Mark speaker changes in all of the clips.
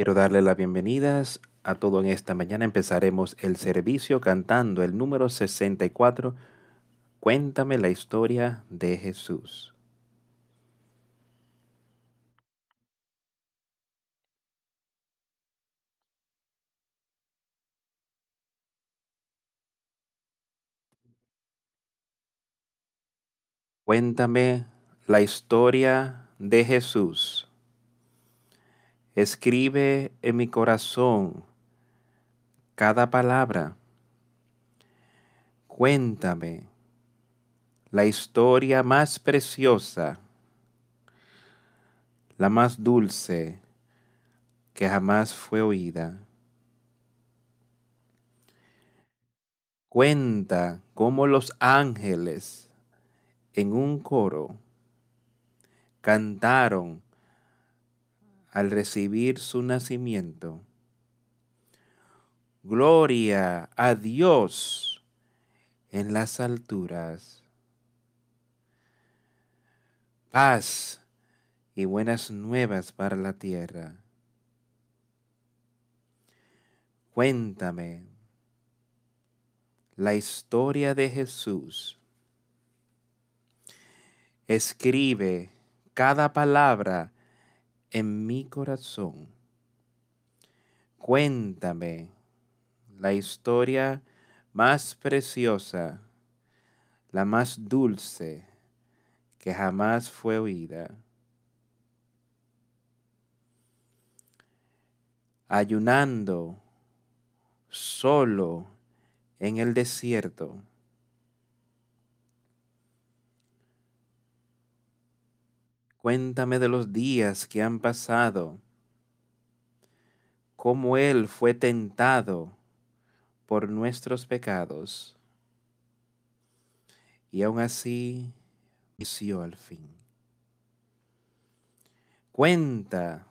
Speaker 1: Quiero darle las bienvenidas a todo en esta mañana. Empezaremos el servicio cantando el número 64. Cuéntame la historia de Jesús. Cuéntame la historia de Jesús. Escribe en mi corazón cada palabra. Cuéntame la historia más preciosa, la más dulce que jamás fue oída. Cuenta cómo los ángeles en un coro cantaron al recibir su nacimiento. Gloria a Dios en las alturas. Paz y buenas nuevas para la tierra. Cuéntame la historia de Jesús. Escribe cada palabra en mi corazón. Cuéntame la historia más preciosa, la más dulce que jamás fue oída. Ayunando solo en el desierto. Cuéntame de los días que han pasado, cómo Él fue tentado por nuestros pecados y aún así venció al fin. Cuenta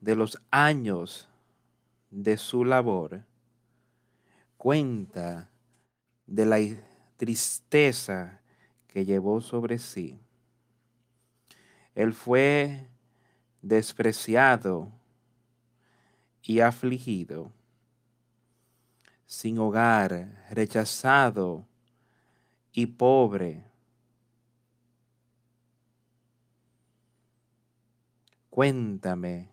Speaker 1: de los años de su labor. Cuenta de la tristeza que llevó sobre sí. Él fue despreciado y afligido, sin hogar, rechazado y pobre. Cuéntame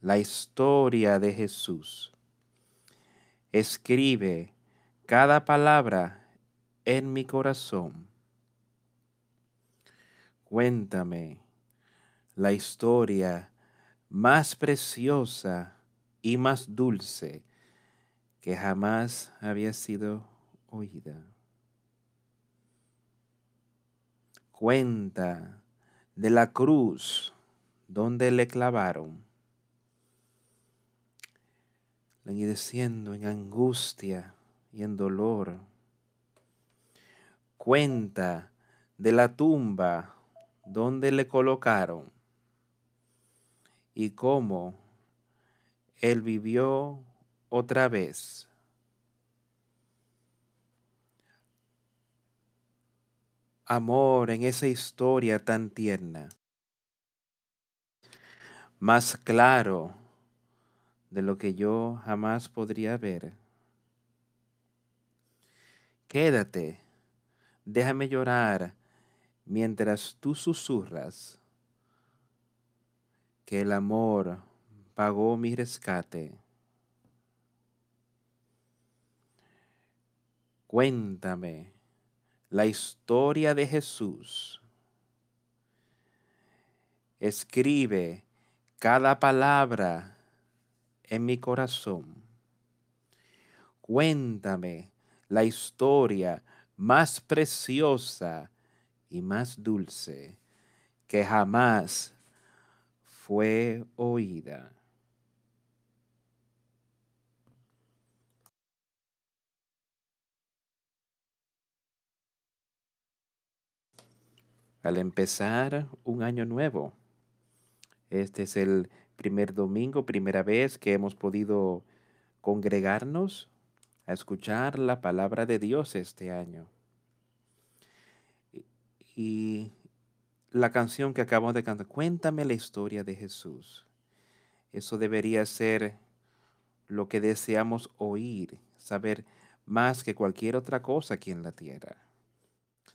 Speaker 1: la historia de Jesús. Escribe cada palabra en mi corazón Cuéntame la historia más preciosa y más dulce que jamás había sido oída. Cuenta de la cruz donde le clavaron, languideciendo en angustia y en dolor. Cuenta de la tumba dónde le colocaron y cómo él vivió otra vez. Amor en esa historia tan tierna, más claro de lo que yo jamás podría ver. Quédate, déjame llorar mientras tú susurras que el amor pagó mi rescate. Cuéntame la historia de Jesús. Escribe cada palabra en mi corazón. Cuéntame la historia más preciosa y más dulce que jamás fue oída. Al empezar un año nuevo, este es el primer domingo, primera vez que hemos podido congregarnos a escuchar la palabra de Dios este año. Y la canción que acabamos de cantar, cuéntame la historia de Jesús. Eso debería ser lo que deseamos oír, saber más que cualquier otra cosa aquí en la tierra.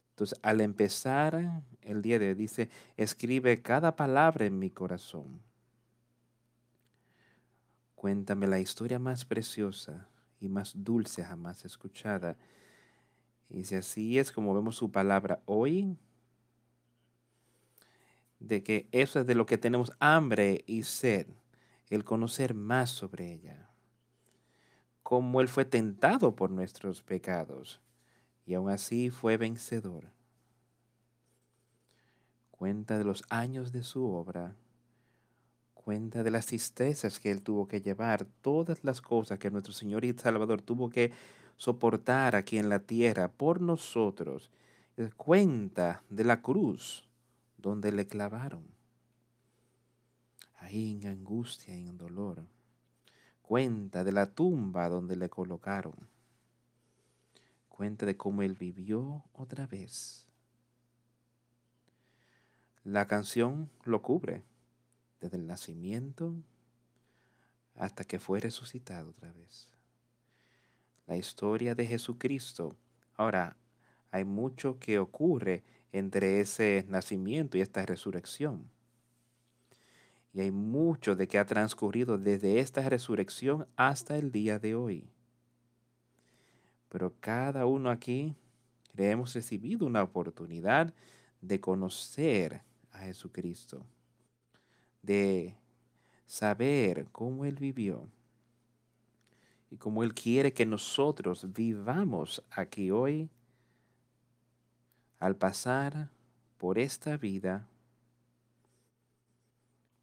Speaker 1: Entonces, al empezar el día de hoy, dice, escribe cada palabra en mi corazón. Cuéntame la historia más preciosa y más dulce jamás escuchada. Y si así es como vemos su palabra hoy, de que eso es de lo que tenemos hambre y sed, el conocer más sobre ella. Cómo Él fue tentado por nuestros pecados y aún así fue vencedor. Cuenta de los años de su obra, cuenta de las tristezas que él tuvo que llevar, todas las cosas que nuestro Señor y Salvador tuvo que soportar aquí en la tierra por nosotros. Cuenta de la cruz donde le clavaron, ahí en angustia y en dolor. Cuenta de la tumba donde le colocaron cuenta de cómo él vivió otra vez. La canción lo cubre desde el nacimiento hasta que fue resucitado otra vez. La historia de Jesucristo. Ahora, hay mucho que ocurre entre ese nacimiento y esta resurrección. Y hay mucho de que ha transcurrido desde esta resurrección hasta el día de hoy. Pero cada uno aquí le hemos recibido una oportunidad de conocer a Jesucristo, de saber cómo Él vivió y cómo Él quiere que nosotros vivamos aquí hoy al pasar por esta vida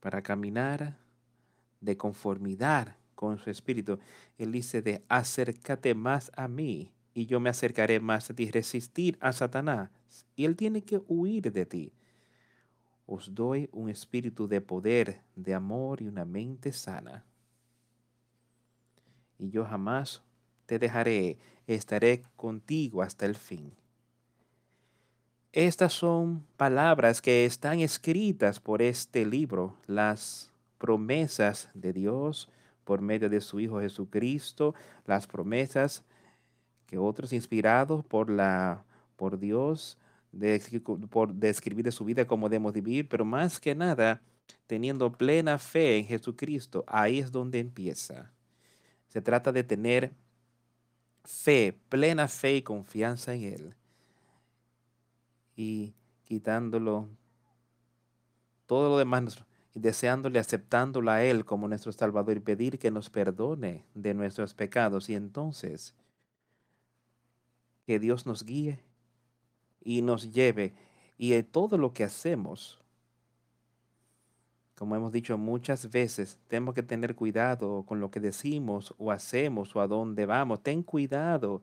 Speaker 1: para caminar de conformidad con su espíritu. Él dice de acércate más a mí y yo me acercaré más a ti, resistir a Satanás y él tiene que huir de ti. Os doy un espíritu de poder, de amor y una mente sana. Y yo jamás te dejaré, estaré contigo hasta el fin. Estas son palabras que están escritas por este libro, las promesas de Dios por medio de su Hijo Jesucristo, las promesas que otros inspirados por, la, por Dios, de, por describir de su vida cómo debemos vivir, pero más que nada, teniendo plena fe en Jesucristo, ahí es donde empieza. Se trata de tener fe, plena fe y confianza en Él. Y quitándolo todo lo demás y deseándole, aceptándolo a Él como nuestro Salvador y pedir que nos perdone de nuestros pecados. Y entonces, que Dios nos guíe y nos lleve. Y todo lo que hacemos, como hemos dicho muchas veces, tenemos que tener cuidado con lo que decimos o hacemos o a dónde vamos. Ten cuidado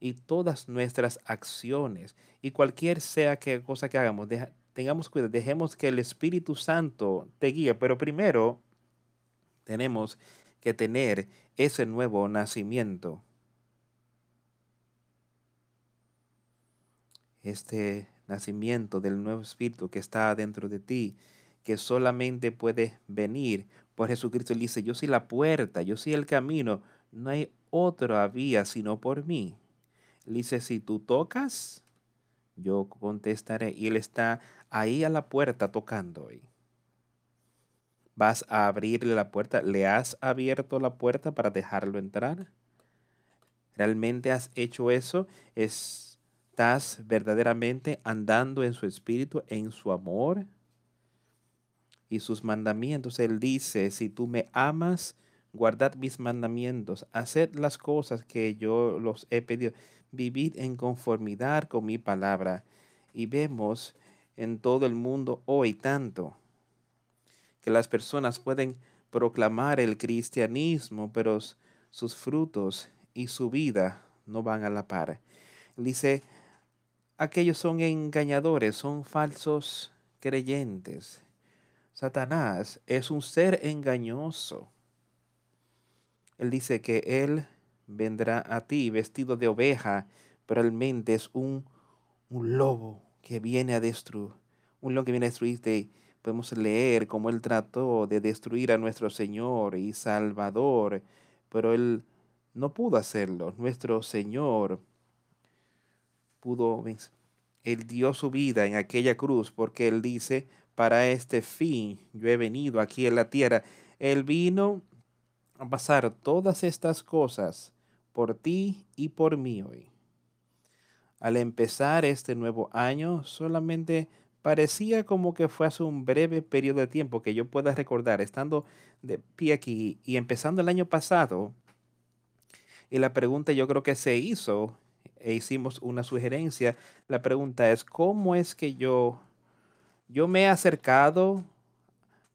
Speaker 1: y todas nuestras acciones y cualquier sea que cosa que hagamos, tengamos cuidado, dejemos que el Espíritu Santo te guíe, pero primero tenemos que tener ese nuevo nacimiento. Este nacimiento del nuevo Espíritu que está dentro de ti, que solamente puede venir por Jesucristo. Él dice, yo soy la puerta, yo soy el camino, no hay otra vía sino por mí. Él dice, si tú tocas, yo contestaré. Y Él está ahí a la puerta tocando. ¿Vas a abrirle la puerta? ¿Le has abierto la puerta para dejarlo entrar? ¿Realmente has hecho eso? ¿Estás verdaderamente andando en su espíritu, en su amor y sus mandamientos? Él dice, si tú me amas, guardad mis mandamientos, haced las cosas que yo los he pedido, vivid en conformidad con mi palabra. Y vemos en todo el mundo hoy tanto, que las personas pueden proclamar el cristianismo, pero sus frutos y su vida no van a la par. Dice, aquellos son engañadores, son falsos creyentes. Satanás es un ser engañoso. Él dice que él vendrá a ti vestido de oveja, pero realmente es un, un lobo que viene a destruir, un león que viene a destruirte podemos leer cómo Él trató de destruir a nuestro Señor y Salvador, pero Él no pudo hacerlo. Nuestro Señor pudo vencer. Él dio su vida en aquella cruz porque Él dice, para este fin yo he venido aquí en la tierra. Él vino a pasar todas estas cosas por ti y por mí hoy. Al empezar este nuevo año, solamente parecía como que fue hace un breve periodo de tiempo que yo pueda recordar, estando de pie aquí y empezando el año pasado. Y la pregunta yo creo que se hizo e hicimos una sugerencia. La pregunta es, ¿cómo es que yo, yo me he acercado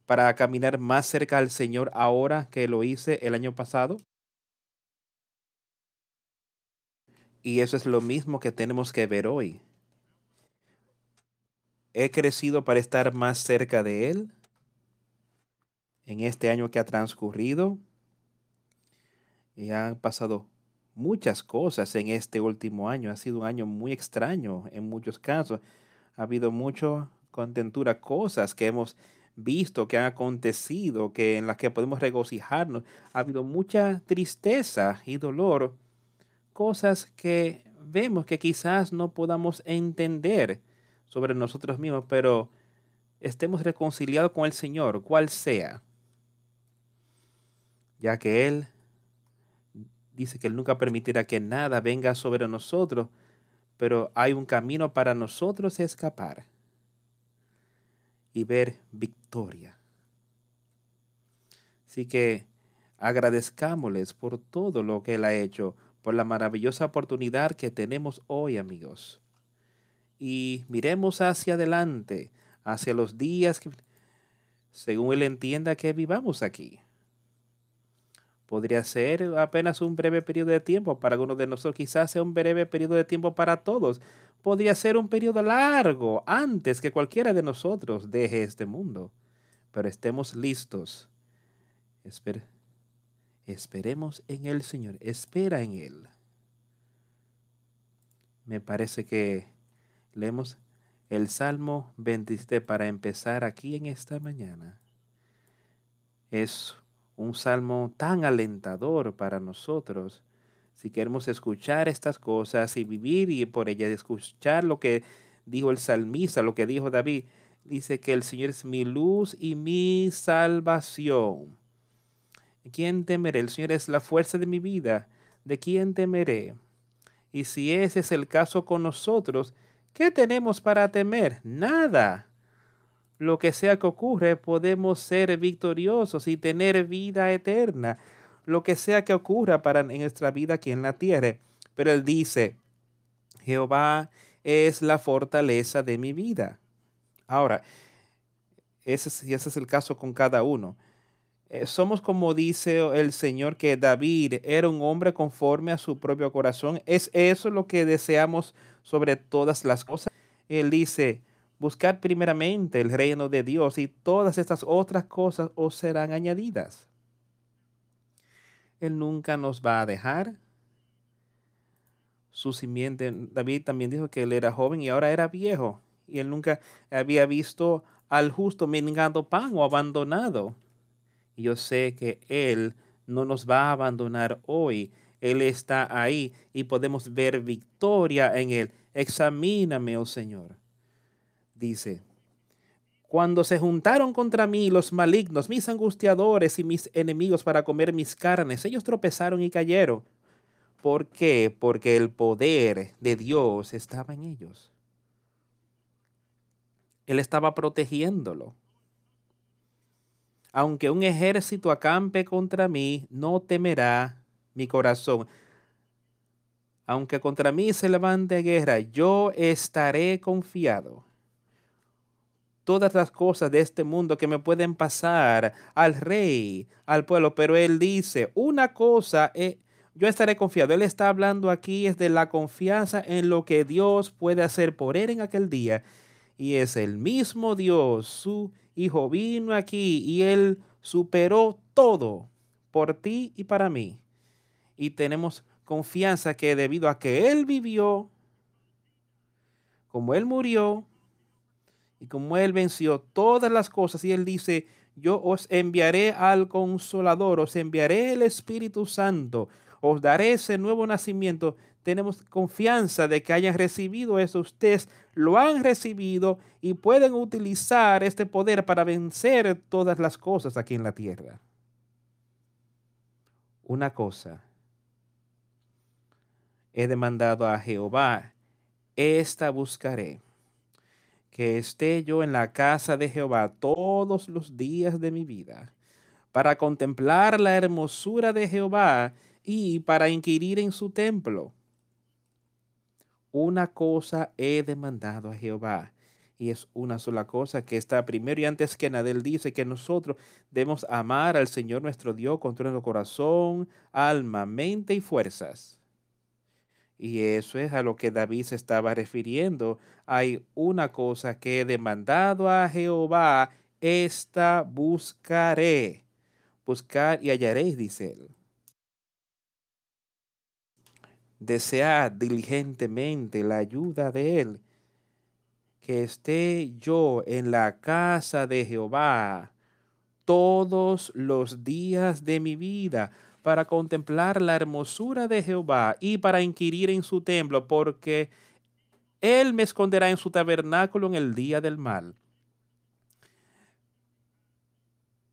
Speaker 1: para caminar más cerca al Señor ahora que lo hice el año pasado? Y eso es lo mismo que tenemos que ver hoy. He crecido para estar más cerca de Él en este año que ha transcurrido. Y han pasado muchas cosas en este último año. Ha sido un año muy extraño en muchos casos. Ha habido mucho contentura, cosas que hemos visto, que han acontecido, que en las que podemos regocijarnos. Ha habido mucha tristeza y dolor, cosas que vemos que quizás no podamos entender sobre nosotros mismos, pero estemos reconciliados con el Señor, cual sea, ya que Él dice que Él nunca permitirá que nada venga sobre nosotros, pero hay un camino para nosotros escapar y ver victoria. Así que agradezcámosles por todo lo que Él ha hecho, por la maravillosa oportunidad que tenemos hoy, amigos. Y miremos hacia adelante, hacia los días que, según Él entienda que vivamos aquí. Podría ser apenas un breve periodo de tiempo para algunos de nosotros, quizás sea un breve periodo de tiempo para todos. Podría ser un periodo largo antes que cualquiera de nosotros deje este mundo. Pero estemos listos. Esperemos en el Señor. Espera en Él. Me parece que leemos el Salmo 27 para empezar aquí en esta mañana. Es un salmo tan alentador para nosotros. Si queremos escuchar estas cosas y vivir y por ellas escuchar lo que dijo el salmista, lo que dijo David, dice que el Señor es mi luz y mi salvación. ¿Quién temeré? El Señor es la fuerza de mi vida. ¿De quién temeré? Y si ese es el caso con nosotros, ¿qué tenemos para temer? Nada lo que sea que ocurre, podemos ser victoriosos y tener vida eterna, lo que sea que ocurra para nuestra vida aquí en la tierra. Pero él dice, Jehová es la fortaleza de mi vida. Ahora, ese, ese es el caso con cada uno. Eh, somos como dice el Señor que David era un hombre conforme a su propio corazón. Es eso lo que deseamos sobre todas las cosas. Él dice, Buscad primeramente el reino de Dios y todas estas otras cosas os serán añadidas. Él nunca nos va a dejar. Su simiente, David también dijo que él era joven y ahora era viejo. Y él nunca había visto al justo mendigando pan o abandonado. Y yo sé que Él no nos va a abandonar hoy. Él está ahí y podemos ver victoria en Él. Examíname, oh Señor dice, cuando se juntaron contra mí los malignos, mis angustiadores y mis enemigos para comer mis carnes, ellos tropezaron y cayeron. ¿Por qué? Porque el poder de Dios estaba en ellos. Él estaba protegiéndolo. Aunque un ejército acampe contra mí, no temerá mi corazón. Aunque contra mí se levante guerra, yo estaré confiado todas las cosas de este mundo que me pueden pasar al rey, al pueblo, pero él dice, una cosa, eh, yo estaré confiado. Él está hablando aquí es de la confianza en lo que Dios puede hacer por él en aquel día. Y es el mismo Dios, su Hijo vino aquí y él superó todo por ti y para mí. Y tenemos confianza que debido a que él vivió, como él murió, Y como Él venció todas las cosas, y Él dice, yo os enviaré al consolador, os enviaré el Espíritu Santo, os daré ese nuevo nacimiento. Tenemos confianza de que hayan recibido eso. Ustedes lo han recibido y pueden utilizar este poder para vencer todas las cosas aquí en la tierra. Una cosa he demandado a Jehová, esta buscaré, que esté yo en la casa de Jehová todos los días de mi vida, para contemplar la hermosura de Jehová y para inquirir en su templo. Una cosa he demandado a Jehová, y es una sola cosa que está primero y antes que nada. Él dice que nosotros debemos amar al Señor nuestro Dios con todo nuestro corazón, alma, mente y fuerzas. Y eso es a lo que David se estaba refiriendo. Hay una cosa que he demandado a Jehová, esta buscaré. Buscar y hallaréis, dice él. Desead diligentemente la ayuda de él. Que esté yo en la casa de Jehová todos los días de mi vida para contemplar la hermosura de Jehová y para inquirir en su templo, porque Él me esconderá en su tabernáculo en el día del mal.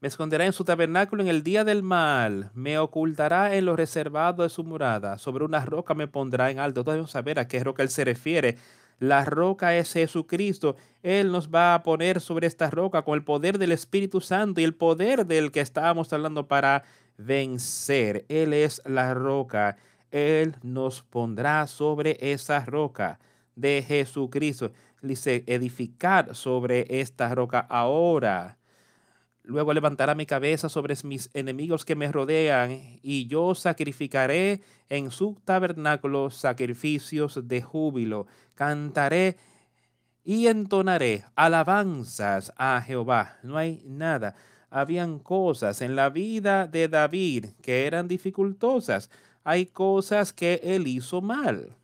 Speaker 1: Me esconderá en su tabernáculo en el día del mal, me ocultará en lo reservado de su morada, sobre una roca me pondrá en alto. Todos debemos saber a qué roca Él se refiere. La roca es Jesucristo. Él nos va a poner sobre esta roca con el poder del Espíritu Santo y el poder del que estábamos hablando para vencer. Él es la roca. Él nos pondrá sobre esa roca de Jesucristo. Dice, edificar sobre esta roca ahora. Luego levantará mi cabeza sobre mis enemigos que me rodean, y yo sacrificaré en su tabernáculo sacrificios de júbilo. Cantaré y entonaré alabanzas a Jehová. No hay nada habían cosas en la vida de David que eran dificultosas. Hay cosas que él hizo mal.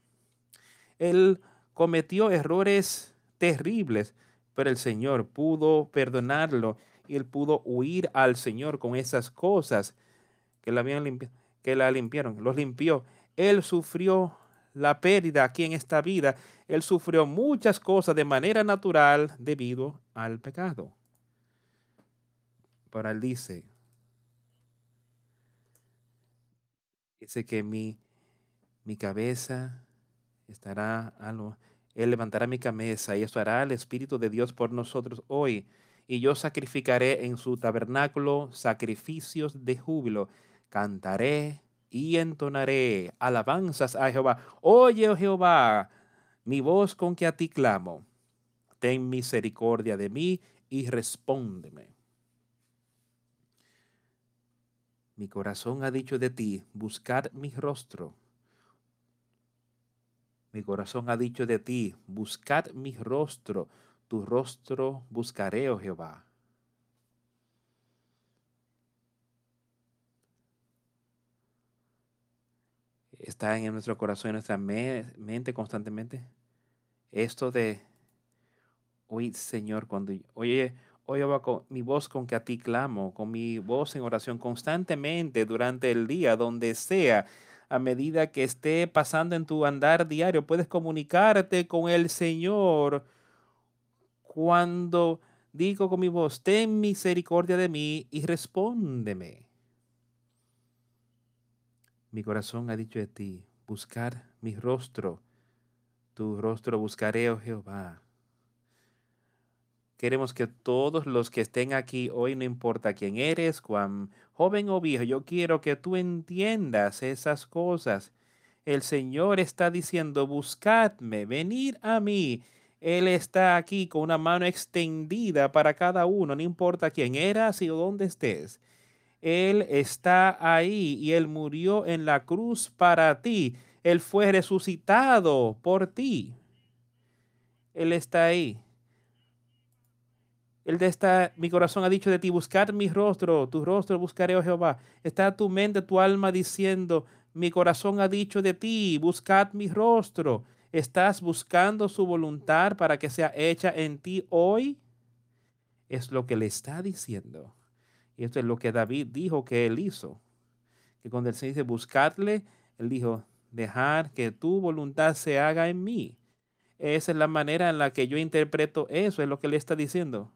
Speaker 1: Él cometió errores terribles, pero el Señor pudo perdonarlo y él pudo huir al Señor con esas cosas que la, habían que la limpiaron, los limpió. Él sufrió la pérdida aquí en esta vida. Él sufrió muchas cosas de manera natural debido al pecado. Pero él dice, dice que mi, mi cabeza estará a lo, él levantará mi cabeza y esto hará el Espíritu de Dios por nosotros hoy. Y yo sacrificaré en su tabernáculo sacrificios de júbilo. Cantaré y entonaré alabanzas a Jehová. Oye, oh Jehová, mi voz con que a ti clamo. Ten misericordia de mí y respóndeme. Mi corazón ha dicho de ti, buscar mi rostro. Mi corazón ha dicho de ti, buscad mi rostro, tu rostro buscaré, oh Jehová. Está en nuestro corazón, en nuestra mente constantemente. Esto de, hoy Señor, cuando, oye, con mi voz con que a ti clamo, con mi voz en oración constantemente durante el día, donde sea, a medida que esté pasando en tu andar diario, puedes comunicarte con el Señor. Cuando digo con mi voz, ten misericordia de mí y respóndeme. Mi corazón ha dicho de ti, buscar mi rostro, tu rostro buscaré, oh Jehová. Queremos que todos los que estén aquí hoy, no importa quién eres, cuán joven o viejo, yo quiero que tú entiendas esas cosas. El Señor está diciendo, buscadme, venir a mí. Él está aquí con una mano extendida para cada uno, no importa quién eras y dónde estés. Él está ahí y Él murió en la cruz para ti. Él fue resucitado por ti. Él está ahí. El de esta, mi corazón ha dicho de ti, buscar mi rostro, tu rostro buscaré, oh Jehová. Está tu mente, tu alma diciendo, mi corazón ha dicho de ti, buscad mi rostro. ¿Estás buscando su voluntad para que sea hecha en ti hoy? Es lo que le está diciendo. Y esto es lo que David dijo que él hizo. Que cuando el Señor dice buscadle, él dijo, dejar que tu voluntad se haga en mí. Esa es la manera en la que yo interpreto eso, es lo que le está diciendo.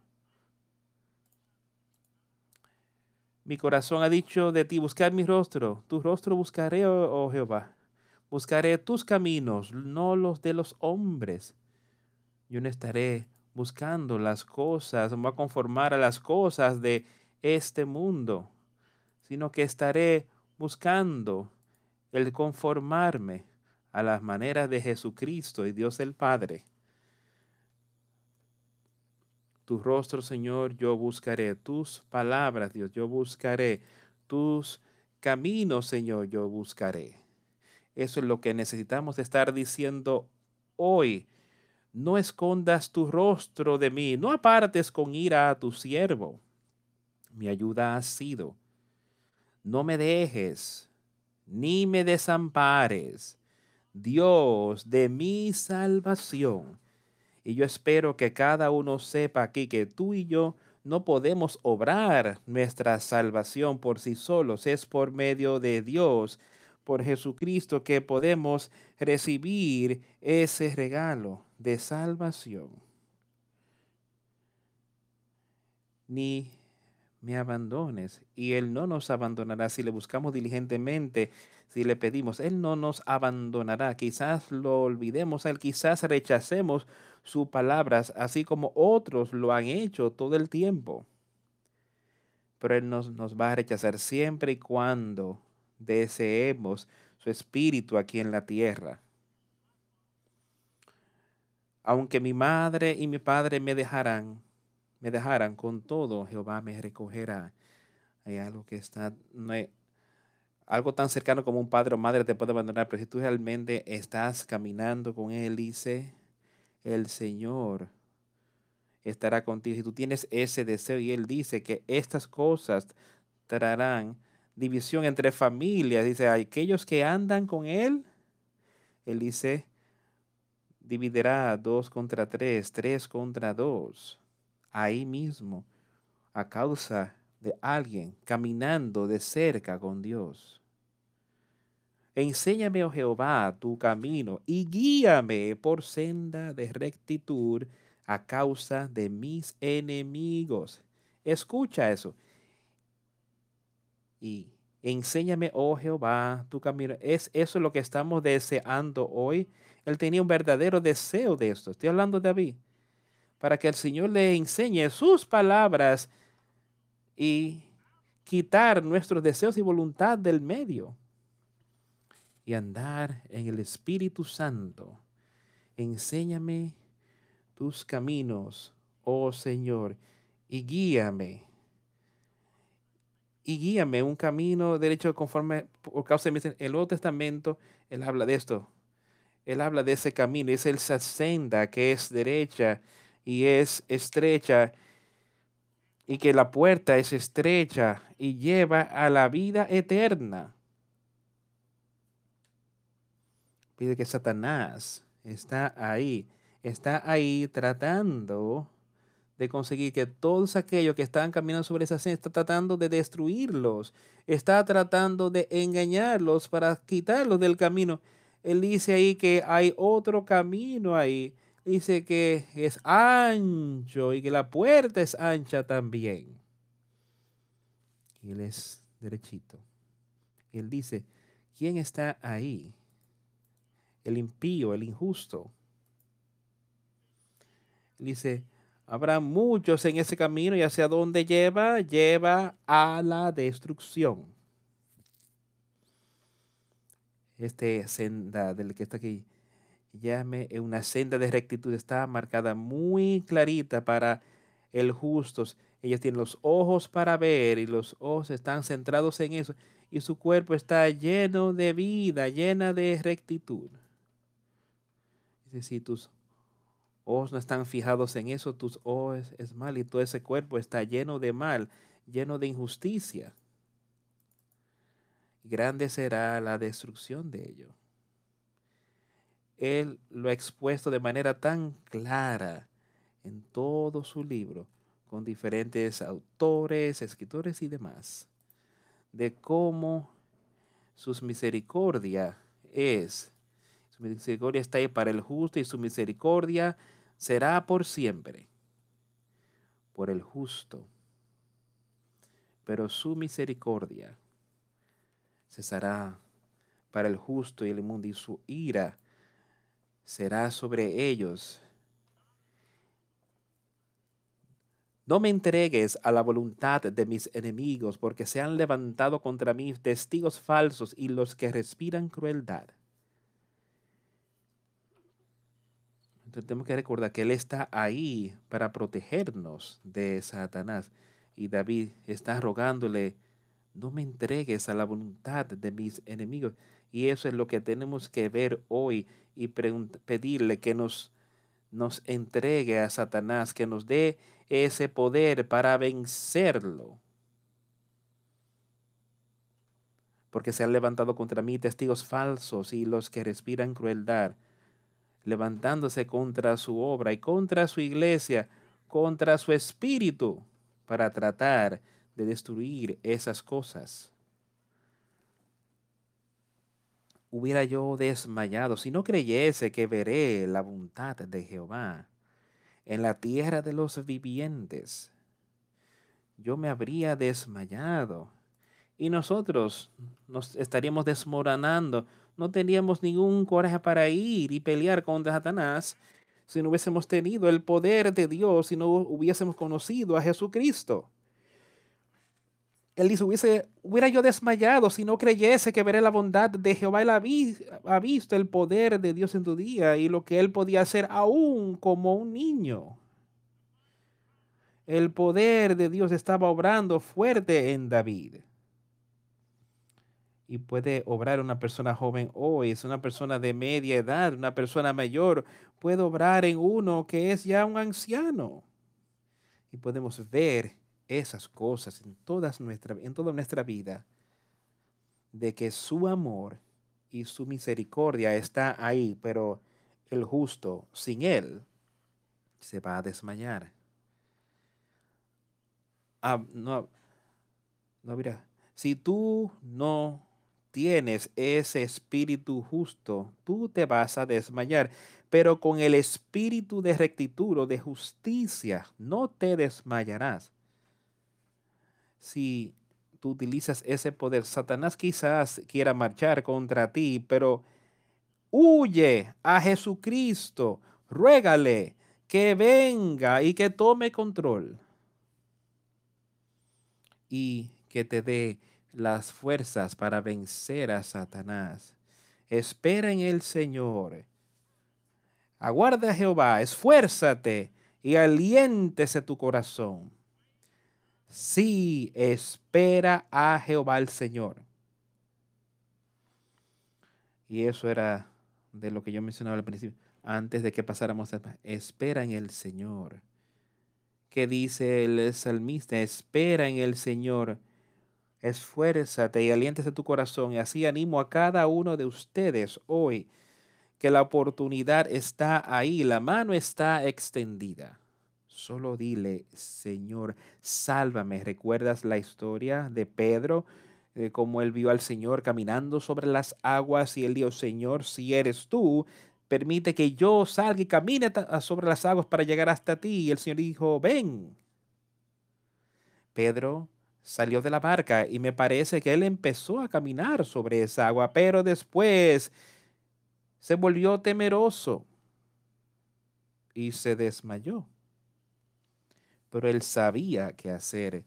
Speaker 1: Mi corazón ha dicho de ti, buscar mi rostro, tu rostro buscaré, oh, oh Jehová. Buscaré tus caminos, no los de los hombres. Yo no estaré buscando las cosas, me voy a conformar a las cosas de este mundo, sino que estaré buscando el conformarme a las maneras de Jesucristo y Dios el Padre. Tu rostro, Señor, yo buscaré. Tus palabras, Dios, yo buscaré. Tus caminos, Señor, yo buscaré. Eso es lo que necesitamos estar diciendo hoy. No escondas tu rostro de mí, no apartes con ira a tu siervo. Mi ayuda ha sido. No me dejes, ni me desampares, Dios de mi salvación. Y yo espero que cada uno sepa aquí que tú y yo no podemos obrar nuestra salvación por sí solos, es por medio de Dios por Jesucristo que podemos recibir ese regalo de salvación. Ni me abandones. Y Él no nos abandonará si le buscamos diligentemente, si le pedimos. Él no nos abandonará. Quizás lo olvidemos Él, quizás rechacemos sus palabras, así como otros lo han hecho todo el tiempo. Pero Él nos, nos va a rechazar siempre y cuando deseemos su espíritu aquí en la tierra. Aunque mi madre y mi padre me dejarán, me dejarán con todo, Jehová me recogerá. Hay algo que está, no algo tan cercano como un padre o madre te puede abandonar, pero si tú realmente estás caminando con Él, dice, el Señor estará contigo. Si tú tienes ese deseo y Él dice que estas cosas traerán división entre familias. Dice, aquellos que andan con él, él dice, dividirá dos contra tres, tres contra dos, ahí mismo, a causa de alguien caminando de cerca con Dios. Enséñame, oh Jehová, tu camino y guíame por senda de rectitud a causa de mis enemigos. Escucha eso y enséñame, oh Jehová, tu camino. Es eso lo que estamos deseando hoy. Él tenía un verdadero deseo de esto. Estoy hablando de David. Para que el Señor le enseñe sus palabras y quitar nuestros deseos y voluntad del medio y andar en el Espíritu Santo. Enséñame tus caminos, oh Señor, y guíame y guíame un camino derecho conforme por causa de el Nuevo Testamento, él habla de esto. Él habla de ese camino, es esa senda que es derecha y es estrecha y que la puerta es estrecha y lleva a la vida eterna. Pide que Satanás está ahí, está ahí tratando de conseguir que todos aquellos que están caminando sobre esa senda está tratando de destruirlos, está tratando de engañarlos para quitarlos del camino. Él dice ahí que hay otro camino ahí. Dice que es ancho y que la puerta es ancha también. Y él es derechito. Él dice, ¿quién está ahí? El impío, el injusto. dice, Habrá muchos en ese camino y hacia dónde lleva, lleva a la destrucción. Este senda del que está aquí, llame una senda de rectitud, está marcada muy clarita para el justo. Ellos tienen los ojos para ver y los ojos están centrados en eso y su cuerpo está lleno de vida, llena de rectitud. Si tus ojos no están fijados en eso, tus ojos es mal y todo ese cuerpo está lleno de mal, lleno de injusticia. Grande será la destrucción de ello. Él lo ha expuesto de manera tan clara en todo su libro, con diferentes autores, escritores y demás, de cómo sus misericordia es, misericordia está ahí para el justo y su misericordia será por siempre, por el justo. Pero su misericordia cesará para el justo y el mundo y su ira será sobre ellos. No me entregues a la voluntad de mis enemigos, porque se han levantado contra mí testigos falsos y los que respiran crueldad. Entonces tenemos que recordar que Él está ahí para protegernos de Satanás. Y David está rogándole, no me entregues a la voluntad de mis enemigos. Y eso es lo que tenemos que ver hoy y pedirle que nos, nos entregue a Satanás, que nos dé ese poder para vencerlo. Porque se han levantado contra mí testigos falsos y los que respiran crueldad, levantándose contra su obra y contra su iglesia, contra su espíritu, para tratar de destruir esas cosas. hubiera yo desmayado si no creyese que veré la voluntad de Jehová en la tierra de los vivientes. Yo me habría desmayado y nosotros nos estaríamos desmoronando. No teníamos ningún coraje para ir y pelear contra Satanás si no hubiésemos tenido el poder de Dios, si no hubiésemos conocido a Jesucristo. Él dice, hubiera yo desmayado si no creyese que veré la bondad de Jehová. Él ha, visto el poder de Dios en tu día y lo que él podía hacer aún como un niño. El poder de Dios estaba obrando fuerte en David. Y puede obrar una persona joven hoy, es una persona de media edad, una persona mayor, puede obrar en uno que es ya un anciano. Y podemos ver esas cosas en, todas nuestra, en toda nuestra vida, de que su amor y su misericordia está ahí, pero el justo sin él se va a desmayar. Ah, no, no, mira, si tú no tienes ese espíritu justo, tú te vas a desmayar. Pero con el espíritu de rectitud o de justicia no te desmayarás si tú utilizas ese poder. Satanás quizás quiera marchar contra ti, pero huye a Jesucristo, ruégale que venga y que tome control y que te dé las fuerzas para vencer a Satanás. Espera en el Señor. Aguarda a Jehová, esfuérzate y aliéntese tu corazón Sí, espera a Jehová el Señor. Y eso era de lo que yo mencionaba al principio, antes de que pasáramos a espera en el Señor. ¿Qué dice el salmista? Espera en el Señor. Esfuérzate y aliéntese tu corazón. Y así animo a cada uno de ustedes hoy que la oportunidad está ahí, la mano está extendida. Solo dile, Señor, sálvame. ¿Recuerdas la historia de Pedro? Eh, cómo él vio al Señor caminando sobre las aguas y él dijo, Señor, si eres tú, permite que yo salga y camine sobre las aguas para llegar hasta ti. Y el Señor dijo, ven. Pedro salió de la barca y me parece que él empezó a caminar sobre esa agua, pero después se volvió temeroso y se desmayó pero él sabía qué hacer.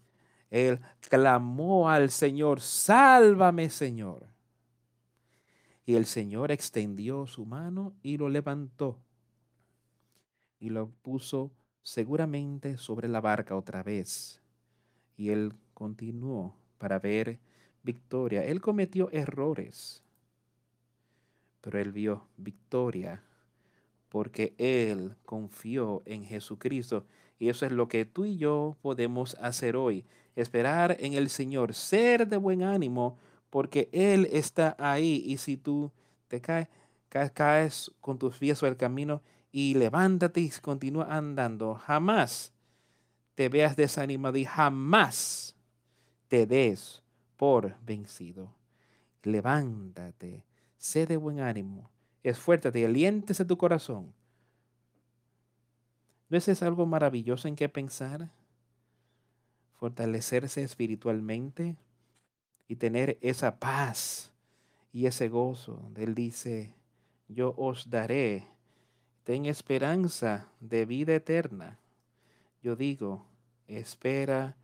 Speaker 1: Él clamó al Señor, sálvame Señor. Y el Señor extendió su mano y lo levantó y lo puso seguramente sobre la barca otra vez. Y él continuó para ver victoria. Él cometió errores, pero él vio victoria porque él confió en Jesucristo y eso es lo que tú y yo podemos hacer hoy. Esperar en el Señor, ser de buen ánimo, porque Él está ahí. Y si tú te caes, caes con tus pies sobre el camino y levántate y continúa andando. Jamás te veas desanimado y jamás te des por vencido. Levántate, sé de buen ánimo, esfuérzate y aliéntese tu corazón. ¿No es algo maravilloso en qué pensar? Fortalecerse espiritualmente y tener esa paz y ese gozo. Él dice, yo os daré, ten esperanza de vida eterna. Yo digo, espera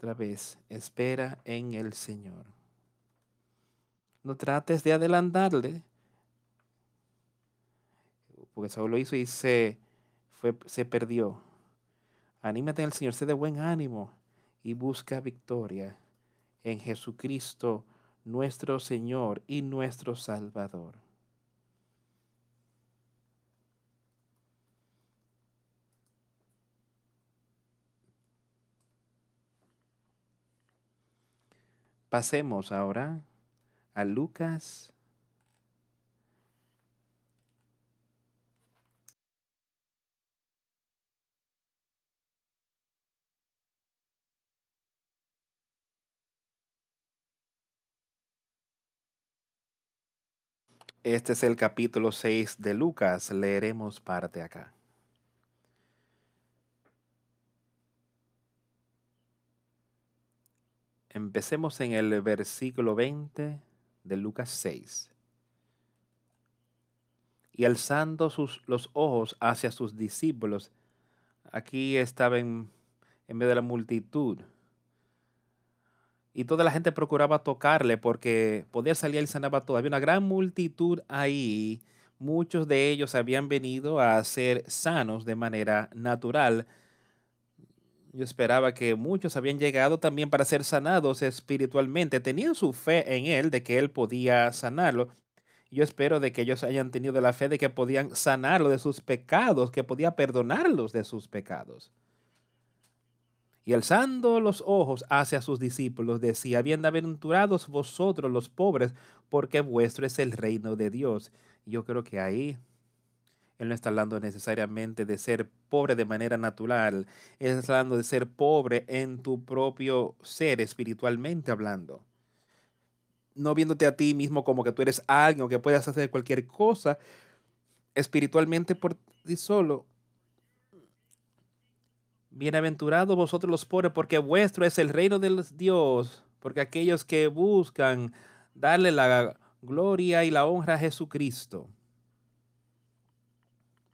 Speaker 1: otra vez, espera en el Señor. No trates de adelantarle, porque Saúl lo hizo y se, fue, se perdió. Anímate en el Señor, sé de buen ánimo y busca victoria en Jesucristo, nuestro Señor y nuestro Salvador. Pasemos ahora a Lucas Este es el capítulo 6 de Lucas. Leeremos parte acá. Empecemos en el versículo 20 de Lucas 6. Y alzando sus, los ojos hacia sus discípulos, aquí estaba en, en medio de la multitud y toda la gente procuraba tocarle porque podía salir y sanaba todo. Había una gran multitud ahí. Muchos de ellos habían venido a ser sanos de manera natural. Yo esperaba que muchos habían llegado también para ser sanados espiritualmente. Tenían su fe en él de que él podía sanarlo. Yo espero de que ellos hayan tenido la fe de que podían sanarlo de sus pecados, que podía perdonarlos de sus pecados. Y alzando los ojos hacia sus discípulos, decía, bienaventurados vosotros los pobres, porque vuestro es el reino de Dios. Yo creo que ahí él no está hablando necesariamente de ser pobre de manera natural, él está hablando de ser pobre en tu propio ser, espiritualmente hablando. No viéndote a ti mismo como que tú eres alguien o que puedas hacer cualquier cosa espiritualmente por ti solo, Bienaventurados vosotros los pobres, porque vuestro es el reino de Dios, porque aquellos que buscan darle la gloria y la honra a Jesucristo,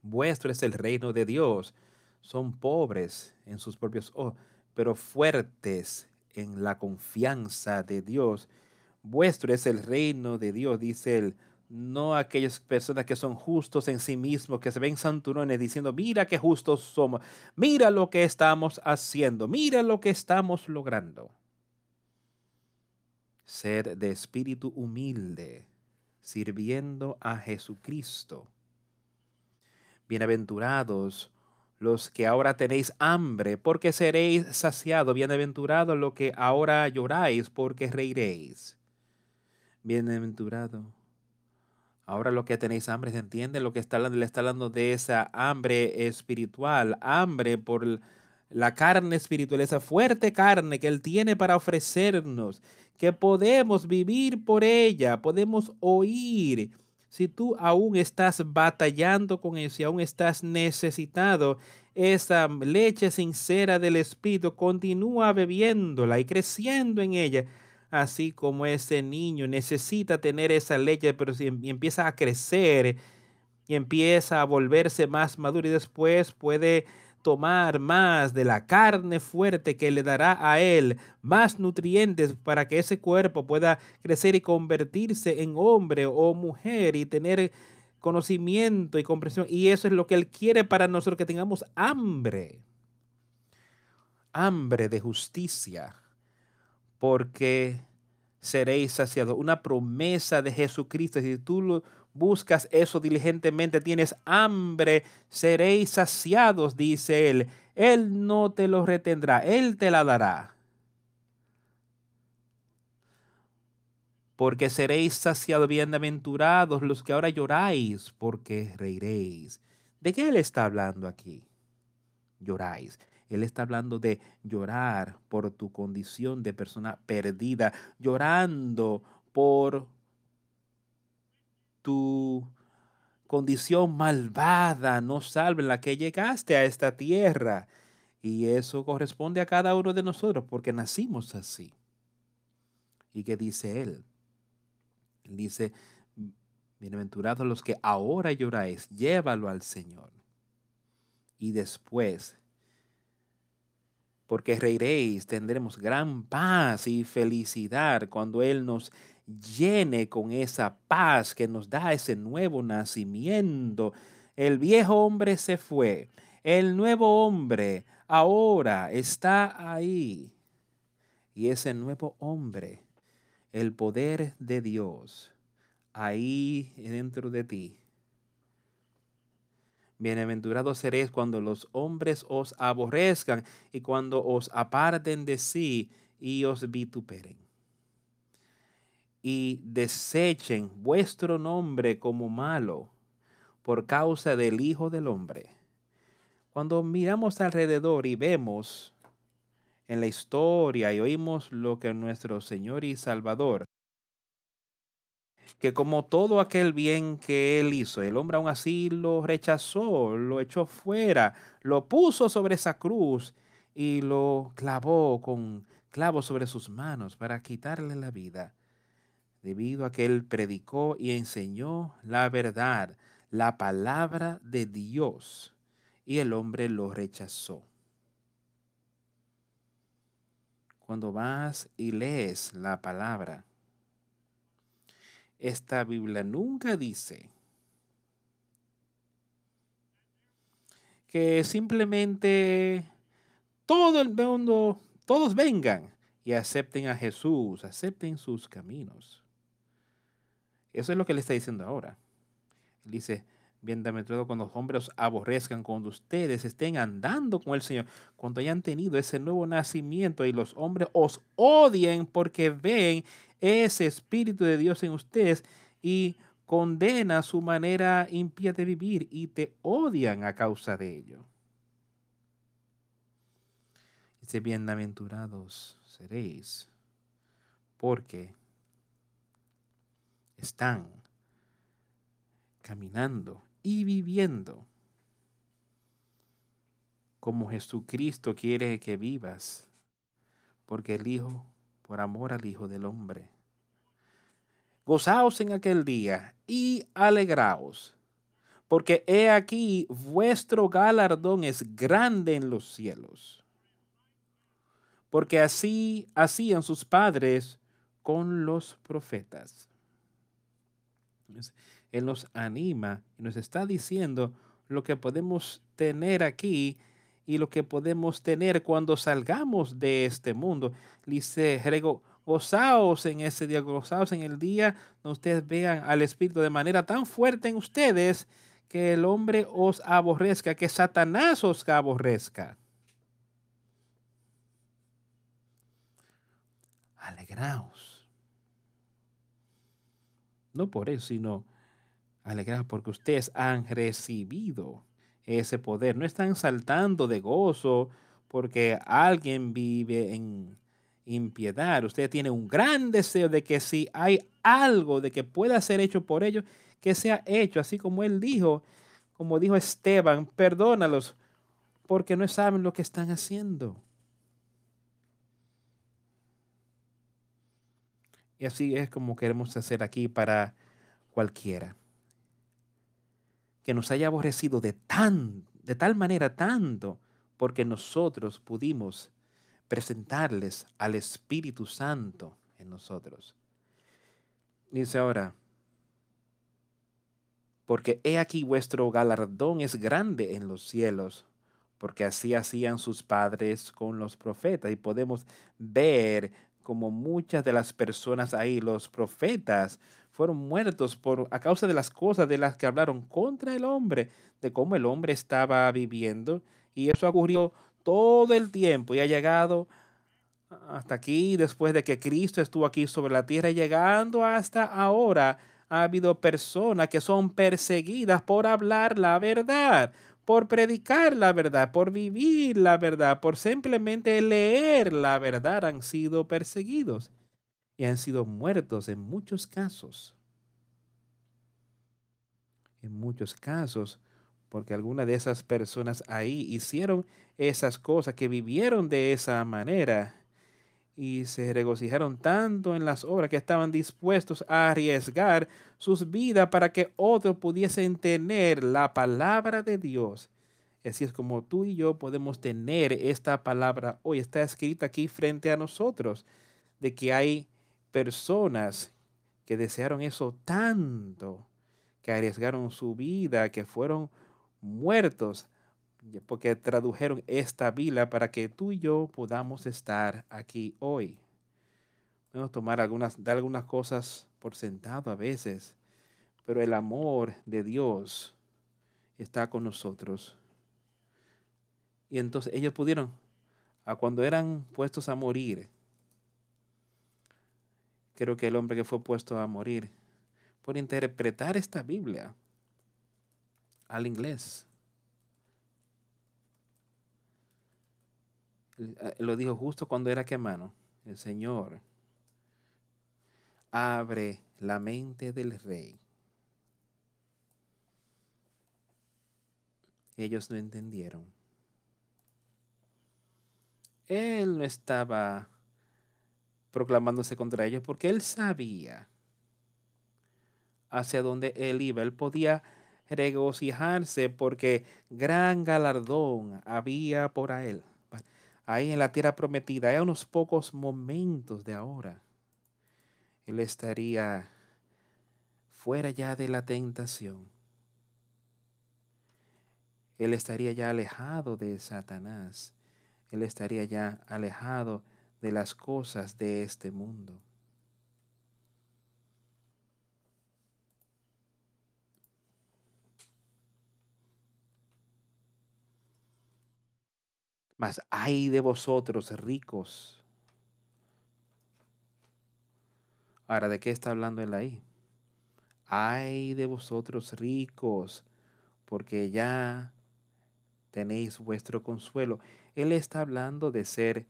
Speaker 1: vuestro es el reino de Dios. Son pobres en sus propios ojos, pero fuertes en la confianza de Dios. Vuestro es el reino de Dios, dice él no aquellas personas que son justos en sí mismos, que se ven santurones diciendo, mira qué justos somos, mira lo que estamos haciendo, mira lo que estamos logrando. Ser de espíritu humilde, sirviendo a Jesucristo. Bienaventurados los que ahora tenéis hambre, porque seréis saciados. Bienaventurados los que ahora lloráis, porque reiréis. Bienaventurado Ahora lo que tenéis hambre, ¿se entiende? Lo que está le está hablando de esa hambre espiritual, hambre por la carne espiritual, esa fuerte carne que Él tiene para ofrecernos, que podemos vivir por ella, podemos oír. Si tú aún estás batallando con eso, y aún estás necesitado, esa leche sincera del Espíritu, continúa bebiéndola y creciendo en ella. Así como ese niño necesita tener esa leche, pero si em, empieza a crecer y empieza a volverse más maduro y después puede tomar más de la carne fuerte que le dará a él más nutrientes para que ese cuerpo pueda crecer y convertirse en hombre o mujer y tener conocimiento y comprensión. Y eso es lo que él quiere para nosotros, que tengamos hambre, hambre de justicia porque seréis saciados. Una promesa de Jesucristo. Si tú lo buscas eso diligentemente, tienes hambre, seréis saciados, dice Él. Él no te lo retendrá, Él te la dará. porque seréis saciados, bienaventurados los que ahora lloráis, porque reiréis. ¿De qué él está hablando aquí? Lloráis. Él está hablando de llorar por tu condición de persona perdida, llorando por tu condición malvada, no salve en la que llegaste a esta tierra. Y eso corresponde a cada uno de nosotros porque nacimos así. ¿Y qué dice él? dice, bienaventurados los que ahora lloráis, llévalo al Señor. Y después, porque reiréis, tendremos gran paz y felicidad cuando Él nos llene con esa paz que nos da ese nuevo nacimiento. El viejo hombre se fue, el nuevo hombre ahora está ahí. Y ese nuevo hombre el poder de Dios ahí dentro de ti. Bienaventurados seréis cuando los hombres os aborrezcan y cuando os aparten de sí y os vituperen. Y desechen vuestro nombre como malo por causa del Hijo del Hombre. Cuando miramos alrededor y vemos en la historia y oímos lo que nuestro Señor y Salvador, que como todo aquel bien que él hizo, el hombre aún así lo rechazó, lo echó fuera, lo puso sobre esa cruz y lo clavó con clavos sobre sus manos para quitarle la vida, debido a que él predicó y enseñó la verdad, la palabra de Dios, y el hombre lo rechazó. cuando vas y lees la palabra, esta Biblia nunca dice que simplemente todo el mundo, todos vengan y acepten a Jesús, acepten sus caminos. Eso es lo que le está diciendo ahora. Él dice, Bienaventurado cuando los hombres aborrezcan, cuando ustedes estén andando con el Señor, cuando hayan tenido ese nuevo nacimiento y los hombres os odien porque ven ese Espíritu de Dios en ustedes y condena su manera impía de vivir y te odian a causa de ello. Dice, bienaventurados seréis porque están caminando y viviendo como Jesucristo quiere que vivas, porque el Hijo, por amor al Hijo del Hombre. Gozaos en aquel día y alegraos, porque he aquí vuestro galardón es grande en los cielos. Porque así hacían sus padres con los profetas. Él nos anima y nos está diciendo lo que podemos tener aquí y lo que podemos tener cuando salgamos de este mundo. Dice, gozaos en ese día, gozaos en el día donde ustedes vean al Espíritu de manera tan fuerte en ustedes que el hombre os aborrezca, que Satanás os aborrezca. Alegraos. No por eso, sino Alegrados porque ustedes han recibido ese poder. No están saltando de gozo porque alguien vive en impiedad. Usted tiene un gran deseo de que si hay algo de que pueda ser hecho por ellos, que sea hecho, así como él dijo, como dijo Esteban, perdónalos porque no saben lo que están haciendo. Y así es como queremos hacer aquí para cualquiera que nos haya aborrecido de tan, de tal manera tanto, porque nosotros pudimos presentarles al Espíritu Santo en nosotros. Dice ahora, porque he aquí vuestro galardón es grande en los cielos, porque así hacían sus padres con los profetas. Y podemos ver como muchas de las personas ahí, los profetas, fueron muertos por, a causa de las cosas de las que hablaron contra el hombre, de cómo el hombre estaba viviendo. Y eso ocurrió todo el tiempo y ha llegado hasta aquí, después de que Cristo estuvo aquí sobre la tierra, llegando hasta ahora, ha habido personas que son perseguidas por hablar la verdad, por predicar la verdad, por vivir la verdad, por simplemente leer la verdad, han sido perseguidos y han sido muertos en muchos casos. En muchos casos, porque algunas de esas personas ahí hicieron esas cosas, que vivieron de esa manera y se regocijaron tanto en las obras que estaban dispuestos a arriesgar sus vidas para que otros pudiesen tener la palabra de Dios. Así es como tú y yo podemos tener esta palabra hoy. Está escrita aquí frente a nosotros, de que hay personas que desearon eso tanto, que arriesgaron su vida, que fueron muertos porque tradujeron esta Biblia para que tú y yo podamos estar aquí hoy. Podemos tomar algunas, de algunas cosas por sentado a veces, pero el amor de Dios está con nosotros. Y entonces ellos pudieron, a cuando eran puestos a morir, creo que el hombre que fue puesto a morir, por interpretar esta Biblia al inglés, lo dijo justo cuando era que mano. El Señor abre la mente del rey. Ellos no entendieron. Él no estaba proclamándose contra ellos porque él sabía hacia dónde él iba. Él podía regocijarse porque gran galardón había por él ahí en la tierra prometida, hay unos pocos momentos de ahora, Él estaría fuera ya de la tentación. Él estaría ya alejado de Satanás. Él estaría ya alejado de las cosas de este mundo. Mas hay de vosotros ricos. Ahora, ¿de qué está hablando él ahí? Ay de vosotros ricos, porque ya tenéis vuestro consuelo. Él está hablando de ser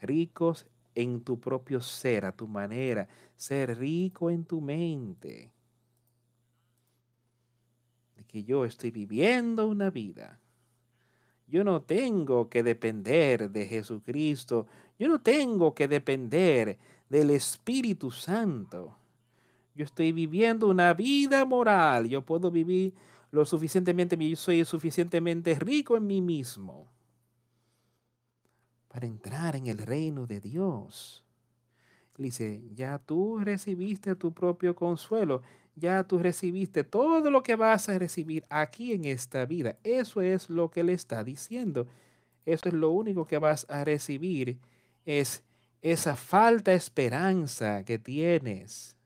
Speaker 1: ricos en tu propio ser, a tu manera, ser rico en tu mente. De que yo estoy viviendo una vida yo no tengo que depender de Jesucristo. Yo no tengo que depender del Espíritu Santo. Yo estoy viviendo una vida moral. Yo puedo vivir lo suficientemente, yo soy suficientemente rico en mí mismo para entrar en el reino de Dios. Dice, ya tú recibiste tu propio consuelo ya tú recibiste todo lo que vas a recibir aquí en esta vida. Eso es lo que le está diciendo. Eso es lo único que vas a recibir. Es esa falta de esperanza que tienes.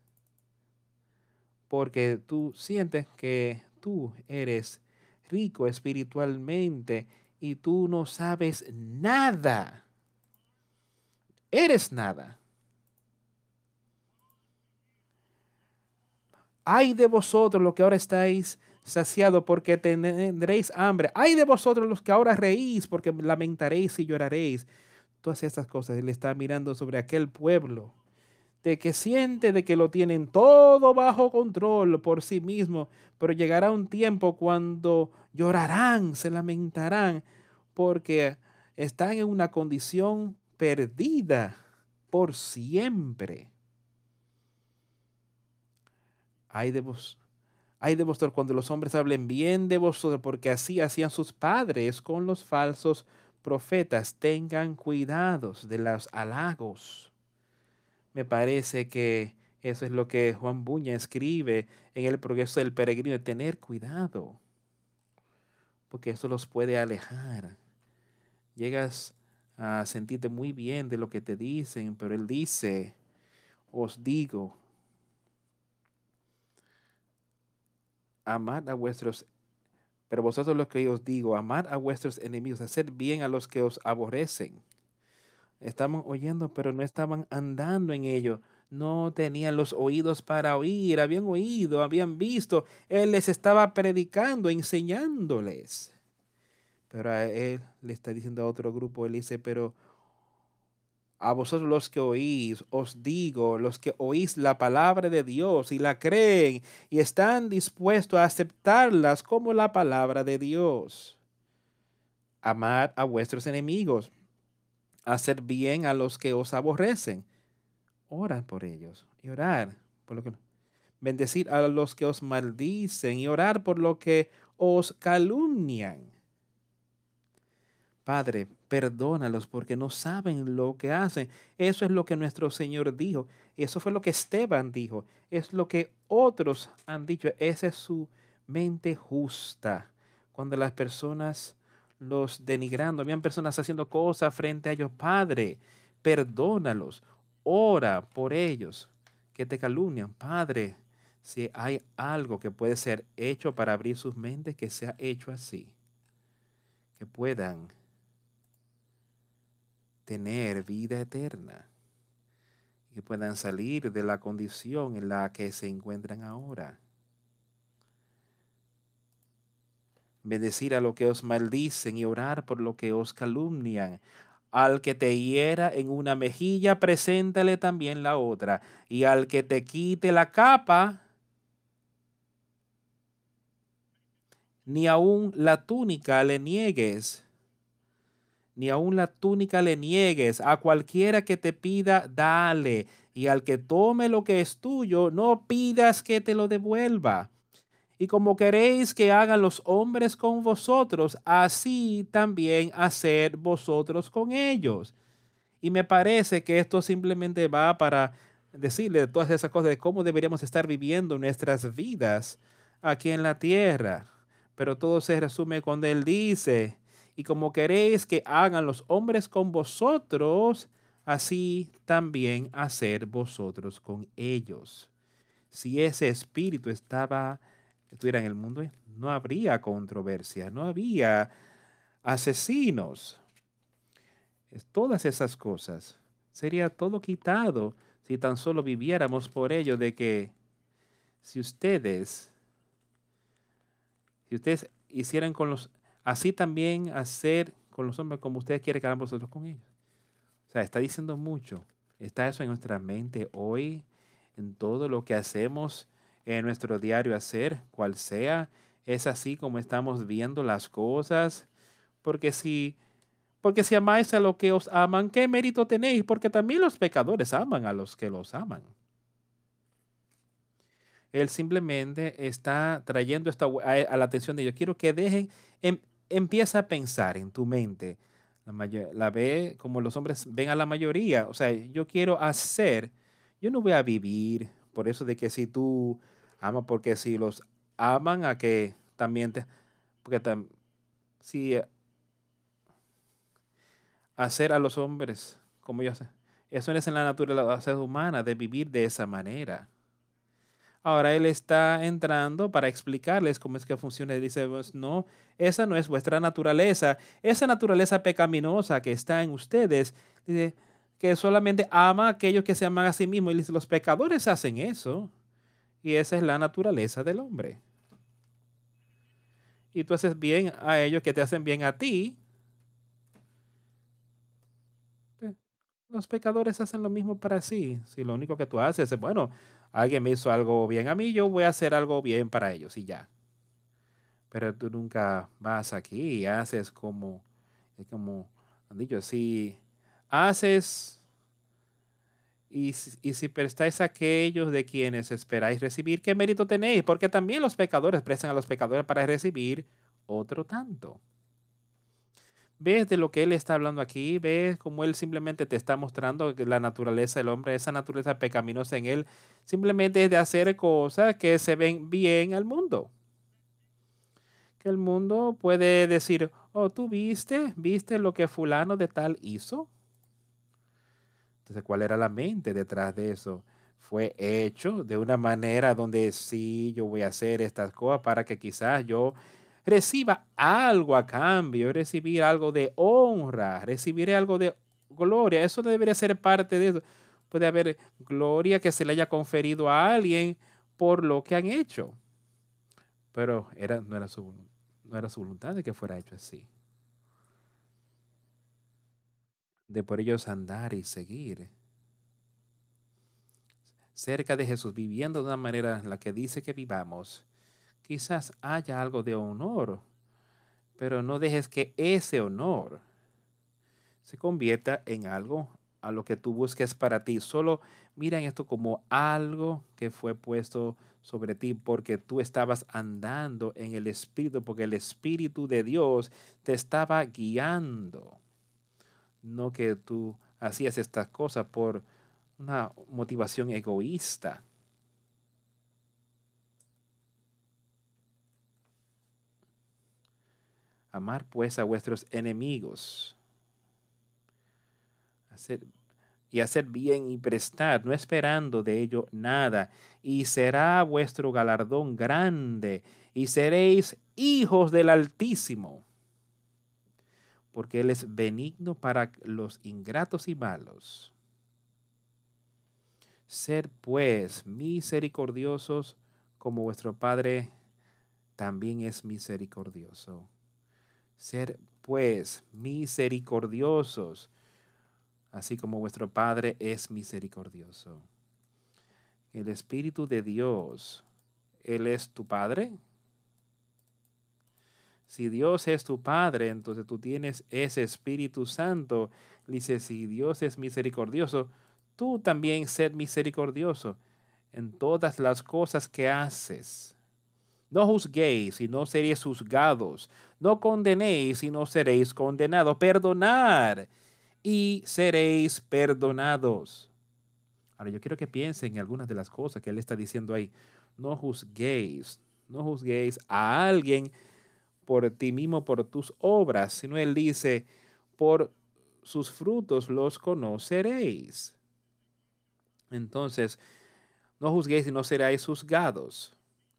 Speaker 1: Porque tú sientes que tú eres rico espiritualmente y tú no sabes nada. Eres nada. Ay de vosotros los que ahora estáis saciados porque tendréis hambre. Ay de vosotros los que ahora reís porque lamentaréis y lloraréis. Todas estas cosas. Él está mirando sobre aquel pueblo de que siente de que lo tienen todo bajo control por sí mismo, pero llegará un tiempo cuando llorarán, se lamentarán, porque están en una condición perdida por siempre. Ay de vos, ay de vosotros cuando los hombres hablen bien de vosotros, porque así hacían sus padres con los falsos profetas. Tengan cuidados de los halagos. Me parece que eso es lo que Juan Buña escribe en el progreso del peregrino, tener cuidado, porque eso los puede alejar. Llegas a sentirte muy bien de lo que te dicen, pero él dice, os digo, amad a vuestros, pero vosotros lo que os digo, amad a vuestros enemigos, hacer bien a los que os aborrecen. estaban oyendo, pero no estaban andando en ello. No tenían los oídos para oír, habían oído, habían visto. Él les estaba predicando, enseñándoles. Pero a él le está diciendo a otro grupo, él dice, pero a vosotros los que oís, os digo, los que oís la palabra de Dios y la creen y están dispuestos a aceptarlas como la palabra de Dios. Amad a vuestros enemigos, hacer bien a los que os aborrecen. Orad por ellos y orar por lo que bendecir a los que os maldicen y orar por lo que os calumnian. Padre, perdónalos porque no saben lo que hacen. Eso es lo que nuestro Señor dijo. Eso fue lo que Esteban dijo. Es lo que otros han dicho. Esa es su mente justa. Cuando las personas los denigrando, habían personas haciendo cosas frente a ellos. Padre, perdónalos. Ora por ellos que te calumnian. Padre, si hay algo que puede ser hecho para abrir sus mentes, que sea hecho así. Que puedan tener vida eterna y puedan salir de la condición en la que se encuentran ahora. Bendecir a lo que os maldicen y orar por lo que os calumnian. Al que te hiera en una mejilla, preséntale también la otra. Y al que te quite la capa, ni aun la túnica le niegues ni aun la túnica le niegues. A cualquiera que te pida, dale. Y al que tome lo que es tuyo, no pidas que te lo devuelva. Y como queréis que hagan los hombres con vosotros, así también hacer vosotros con ellos. Y me parece que esto simplemente va para decirle todas esas cosas de cómo deberíamos estar viviendo nuestras vidas aquí en la tierra. Pero todo se resume cuando Él dice, y como queréis que hagan los hombres con vosotros, así también hacer vosotros con ellos. Si ese espíritu estaba, estuviera en el mundo, no habría controversia, no había asesinos. Todas esas cosas. Sería todo quitado si tan solo viviéramos por ello de que si ustedes, si ustedes hicieran con los Así también hacer con los hombres como ustedes quieren que hagamos nosotros con ellos. O sea, está diciendo mucho. Está eso en nuestra mente hoy, en todo lo que hacemos en nuestro diario hacer, cual sea. Es así como estamos viendo las cosas. Porque si, porque si amáis a lo que os aman, ¿qué mérito tenéis? Porque también los pecadores aman a los que los aman. Él simplemente está trayendo esta, a, la atención de ellos. Quiero que dejen, en, empieza a pensar en tu mente. La, la ve como los hombres ven a la mayoría. O sea, yo quiero hacer, yo no voy a vivir por eso de que si tú amas, porque si los aman a que también te, porque también, si eh, hacer a los hombres como yo sé, eso es en la naturaleza humana de vivir de esa manera. Ahora él está entrando para explicarles cómo es que funciona. Dice, pues, no, esa no es vuestra naturaleza. Esa naturaleza pecaminosa que está en ustedes, que solamente ama a aquellos que se aman a sí mismos. Y los pecadores hacen eso. Y esa es la naturaleza del hombre. Y tú haces bien a ellos que te hacen bien a ti. Los pecadores hacen lo mismo para sí. Si lo único que tú haces es, bueno, alguien me hizo algo bien a mí, yo voy a hacer algo bien para ellos y ya. Pero tú nunca vas aquí y haces como, como han dicho, si haces y, y si prestáis a aquellos de quienes esperáis recibir, ¿qué mérito tenéis? Porque también los pecadores prestan a los pecadores para recibir otro tanto. ¿Ves de lo que él está hablando aquí? ¿Ves cómo él simplemente te está mostrando que la naturaleza del hombre, esa naturaleza pecaminosa en él, simplemente es de hacer cosas que se ven bien al mundo? Que el mundo puede decir, oh, tú viste, viste lo que fulano de tal hizo. Entonces, ¿cuál era la mente detrás de eso? Fue hecho de una manera donde sí, yo voy a hacer estas cosas para que quizás yo reciba algo a cambio, recibir algo de honra, recibiré algo de gloria. Eso debería ser parte de eso. Puede haber gloria que se le haya conferido a alguien por lo que han hecho. Pero era, no, era su, no era su voluntad de que fuera hecho así. De por ellos andar y seguir cerca de Jesús, viviendo de una manera en la que dice que vivamos, quizás haya algo de honor, pero no dejes que ese honor se convierta en algo a lo que tú busques para ti. Solo mira esto como algo que fue puesto sobre ti porque tú estabas andando en el Espíritu, porque el Espíritu de Dios te estaba guiando. No que tú hacías estas cosas por una motivación egoísta. Amar pues a vuestros enemigos. y hacer bien y prestar, no esperando de ello nada. Y será vuestro galardón grande y seréis hijos del Altísimo. Porque Él es benigno para los ingratos y malos ser pues misericordiosos como vuestro Padre también es misericordioso. Ser pues misericordiosos, así como vuestro Padre es misericordioso. El Espíritu de Dios, Él es tu Padre. Si Dios es tu Padre, entonces tú tienes ese Espíritu Santo. Dice, si Dios es misericordioso, tú también sed misericordioso en todas las cosas que haces. No juzguéis y no seréis juzgados. No condenéis y no seréis condenados. Perdonad y seréis perdonados. Ahora yo quiero que piensen en algunas de las cosas que él está diciendo ahí. No juzguéis, no juzguéis a alguien por ti mismo, por tus obras, sino él dice, por sus frutos los conoceréis. Entonces, no juzguéis y no seréis juzgados.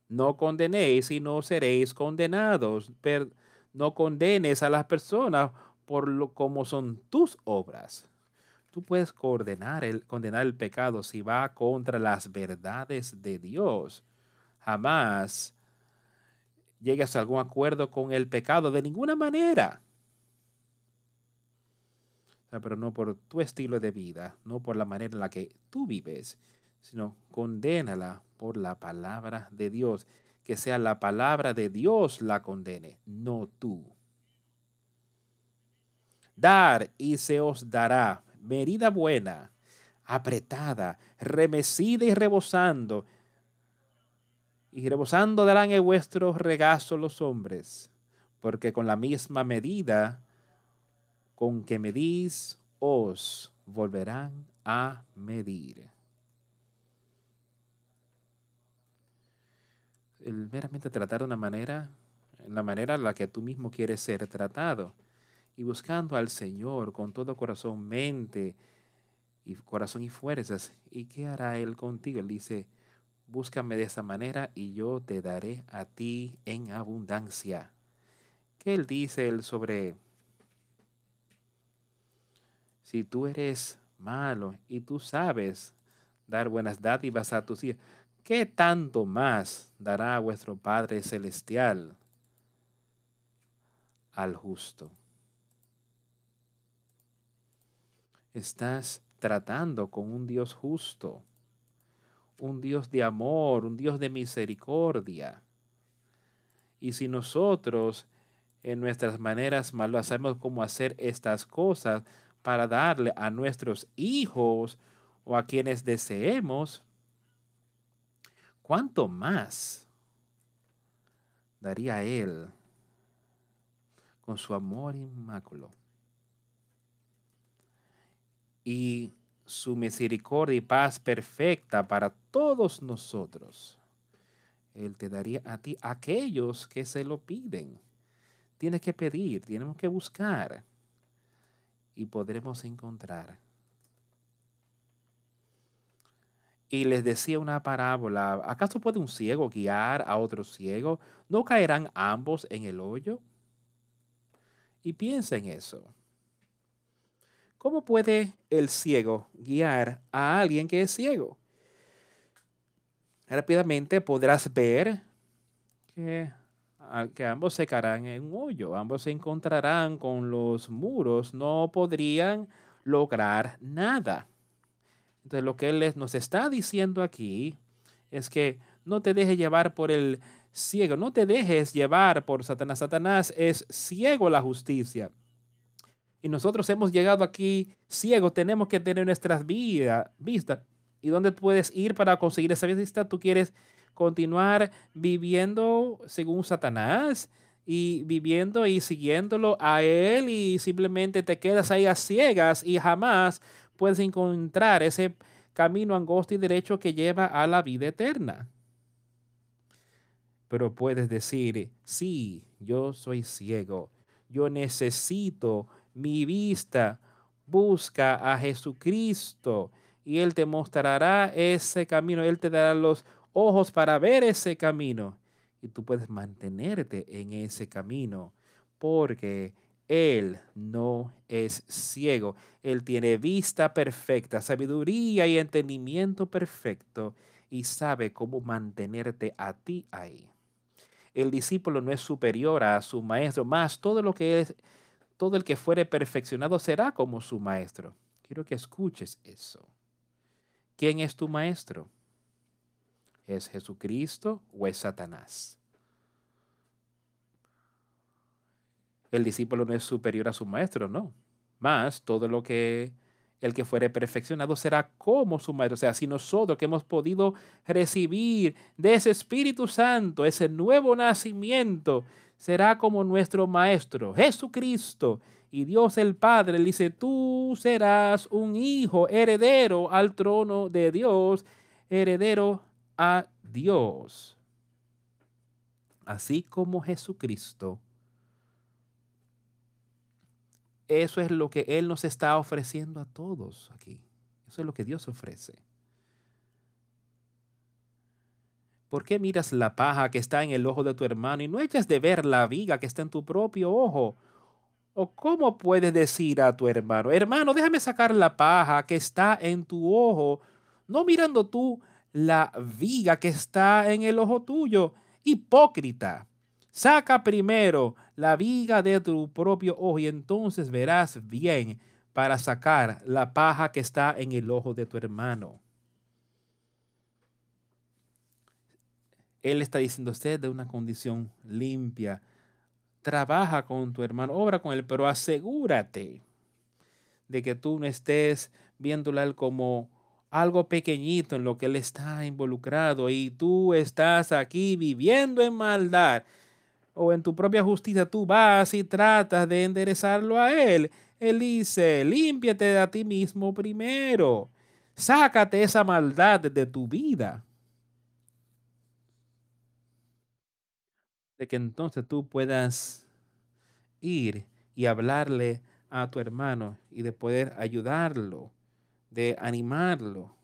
Speaker 1: No condenéis y no seréis condenados. no condenes a las personas por lo como son tus obras. Tú puedes condenar el, condenar el pecado si va contra las verdades de Dios. Jamás llegas a algún acuerdo con el pecado de ninguna manera pero no por tu estilo de vida, no por la manera en la que tú vives, sino condénala por la palabra de Dios. Que sea la palabra de Dios la condene, no tú. Dar y se os dará medida buena, apretada, remecida y rebosando. Y rebosando darán en vuestro regazo los hombres, porque con la misma medida con que medís os volverán a medir. El meramente tratar de una manera, la manera en la que tú mismo quieres ser tratado, y buscando al Señor con todo corazón, mente y corazón y fuerzas. ¿Y qué hará Él contigo? Él dice, búscame de esa manera y yo te daré a ti en abundancia. ¿Qué Él dice Él sobre si tú eres malo y tú sabes dar buenas dádivas a tus hijos, ¿qué tanto más dará vuestro Padre Celestial al justo? Estás tratando con un Dios justo, un Dios de amor, un Dios de misericordia. Y si nosotros en nuestras maneras mal sabemos cómo hacer estas cosas, para darle a nuestros hijos o a quienes deseemos, ¿cuánto más daría Él con su amor inmáculo? Y su misericordia y paz perfecta para todos nosotros. Él te daría a ti aquellos que se lo piden. Tienes que pedir, tenemos que buscar y podremos encontrar. Y les decía una parábola, ¿acaso puede un ciego guiar a otro ciego? ¿No caerán ambos en el hoyo? Y piensa en eso. ¿Cómo puede el ciego guiar a alguien que es ciego? Rápidamente podrás ver que, que ambos se caerán en un hoyo, ambos se encontrarán con los muros, no podrían lograr nada. Entonces lo que él nos está diciendo aquí es que no te dejes llevar por el ciego, no te dejes llevar por Satanás. Satanás es ciego la justicia. Y nosotros hemos llegado aquí ciegos, tenemos que tener nuestras vidas, vistas. ¿Y dónde puedes ir para conseguir esa vista? ¿Tú quieres continuar viviendo según Satanás y viviendo y siguiéndolo a él y simplemente te quedas ahí a ciegas y jamás puedes encontrar ese camino angosto y derecho que lleva a la vida eterna? Pero puedes decir, sí, yo soy ciego, yo necesito mi vista. Busca a Jesucristo y Él te mostrará ese camino, Él te dará los ojos para ver ese camino. Y tú puedes mantenerte en ese camino porque Él no es ciego, Él tiene vista perfecta, sabiduría y entendimiento perfecto y sabe cómo mantenerte a ti ahí. El discípulo no es superior a su maestro, más todo lo que es todo el que fuere perfeccionado será como su maestro. Quiero que escuches eso. ¿Quién es tu maestro? ¿Es Jesucristo o es Satanás? El discípulo no es superior a su maestro, no. Más todo lo que el que fuere perfeccionado será como su maestro. O sea, si nosotros que hemos podido recibir de ese Espíritu Santo, ese nuevo nacimiento, será como nuestro Maestro, Jesucristo. Y Dios el Padre le dice, tú serás un hijo heredero al trono de Dios, heredero a Dios. Así como Jesucristo. Eso es lo que Él nos está ofreciendo a todos aquí. Eso es lo que Dios ofrece. ¿Por qué miras la paja que está en el ojo de tu hermano y no echas de ver la viga que está en tu propio ojo? ¿O cómo puedes decir a tu hermano, hermano, déjame sacar la paja que está en tu ojo, no mirando tú la viga que está en el ojo tuyo? Hipócrita, saca primero la viga de tu propio ojo y entonces verás bien para sacar la paja que está en el ojo de tu hermano. Él está diciendo, usted de una condición limpia. Trabaja con tu hermano, obra con él, pero asegúrate de que tú no estés viéndole él como algo pequeñito en lo que él está involucrado y tú estás aquí viviendo en maldad o en tu propia justicia, tú vas y tratas de enderezarlo a él. Él dice, límpiate a ti mismo primero. Sácate esa maldad de tu vida. de que entonces tú puedas ir y hablarle a tu hermano y de poder ayudarlo, de animarlo,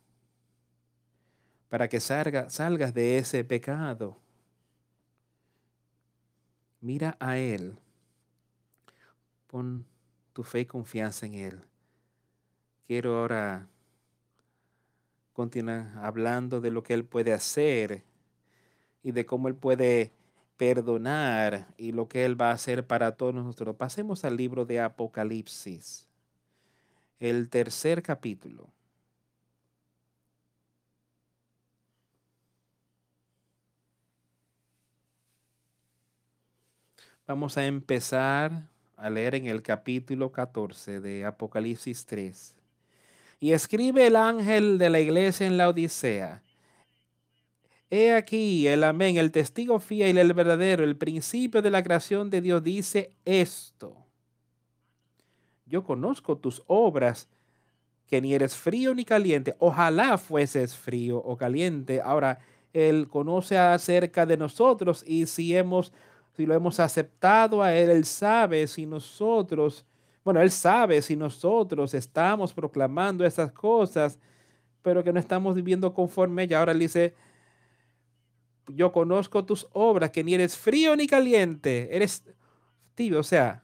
Speaker 1: para que salga, salgas de ese pecado. Mira a Él, pon tu fe y confianza en Él. Quiero ahora continuar hablando de lo que Él puede hacer y de cómo Él puede perdonar y lo que Él va a hacer para todos nosotros. Pasemos al libro de Apocalipsis, el tercer capítulo. Vamos a empezar a leer en el capítulo 14 de Apocalipsis 3. Y escribe el ángel de la iglesia en la Odisea He aquí el amén, el testigo fiel, el verdadero, el principio de la creación de Dios dice esto. Yo conozco tus obras, que ni eres frío ni caliente. Ojalá fueses frío o caliente. Ahora, Él conoce acerca de nosotros y si hemos, si lo hemos aceptado a Él, Él sabe si nosotros, bueno, Él sabe si nosotros estamos proclamando esas cosas, pero que no estamos viviendo conforme ella. Ahora Él dice, yo conozco tus obras, que ni eres frío ni caliente, eres tibio, o sea,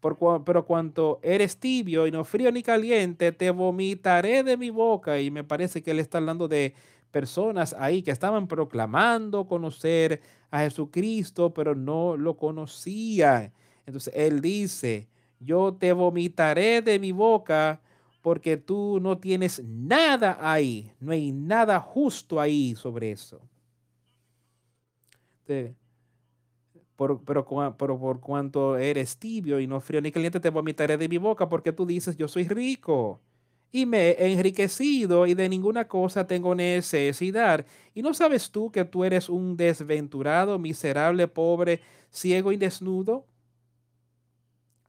Speaker 1: Por pero cuanto eres tibio y no frío ni caliente, te vomitaré de mi boca. Y me parece que él está hablando de personas ahí que estaban proclamando conocer a Jesucristo, pero no lo conocían. Entonces él dice, yo te vomitaré de mi boca porque tú no tienes nada ahí, no hay nada justo ahí sobre eso. pero, pero, por cuanto eres tibio y no frío ni caliente, te vomitaré de mi boca porque tú dices, yo soy rico y me he enriquecido y de ninguna cosa tengo necesidad. ¿Y no sabes tú que tú eres un desventurado, miserable, pobre, ciego y desnudo?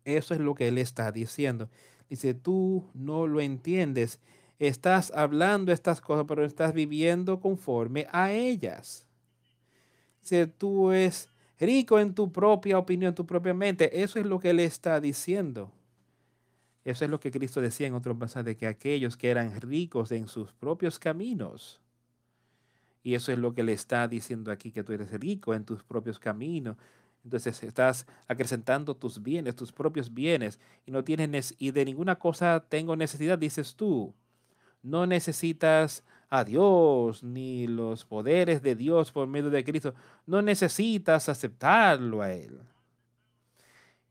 Speaker 1: Eso es lo que él está diciendo. Dice, tú no lo entiendes. Estás hablando estas cosas, pero estás viviendo conforme a ellas. Dice, tú es rico en tu propia opinión, en tu propia mente. Eso es lo que él está diciendo. Eso es lo que Cristo decía en otro pasaje, que aquellos que eran ricos en sus propios caminos, y eso es lo que le está diciendo aquí, que tú eres rico en tus propios caminos. Entonces estás acrecentando tus bienes, tus propios bienes, y no tienes, y de ninguna cosa tengo necesidad, dices tú. No necesitas a Dios ni los poderes de Dios por medio de Cristo. No necesitas aceptarlo a Él.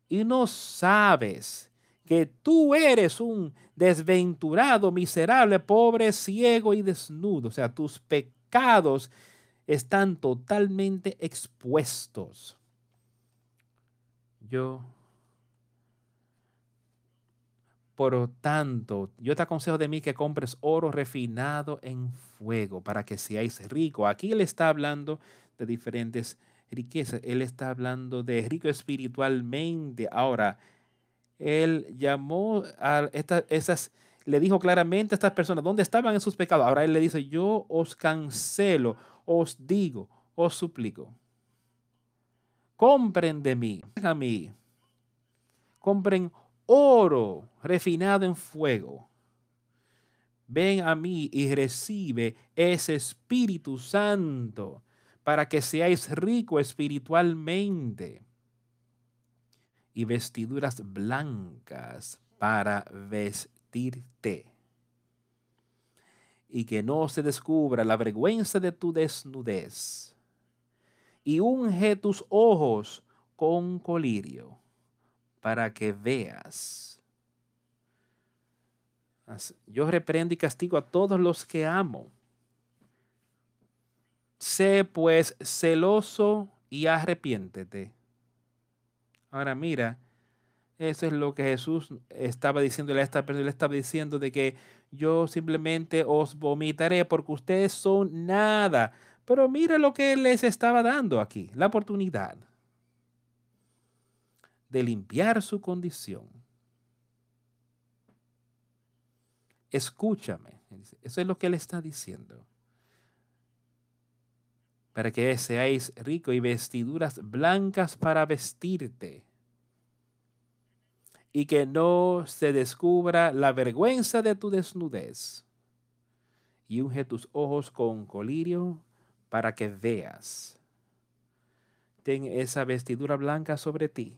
Speaker 1: Y no sabes que tú eres un desventurado, miserable, pobre, ciego y desnudo. O sea, tus pecados están totalmente expuestos. Yo, por tanto, yo te aconsejo de mí que compres oro refinado en fuego para que seáis rico. Aquí él está hablando de diferentes riquezas. Él está hablando de rico espiritualmente. Ahora, él llamó a estas, le dijo claramente a estas personas dónde estaban en sus pecados. Ahora él le dice, yo os cancelo, os digo, os suplico. Compren de mí, a mí. Compren oro refinado en fuego. Ven a mí y recibe ese Espíritu Santo para que seáis rico espiritualmente y vestiduras blancas para vestirte. Y que no se descubra la vergüenza de tu desnudez. Y unge tus ojos con colirio para que veas. Yo reprendo y castigo a todos los que amo. Sé pues celoso y arrepiéntete. Ahora mira, eso es lo que Jesús estaba diciéndole a esta persona. Le estaba diciendo de que yo simplemente os vomitaré porque ustedes son nada. Pero mira lo que les estaba dando aquí, la oportunidad de limpiar su condición. Escúchame. Eso es lo que él está diciendo para que seáis ricos y vestiduras blancas para vestirte, y que no se descubra la vergüenza de tu desnudez, y unge tus ojos con colirio para que veas. Ten esa vestidura blanca sobre ti.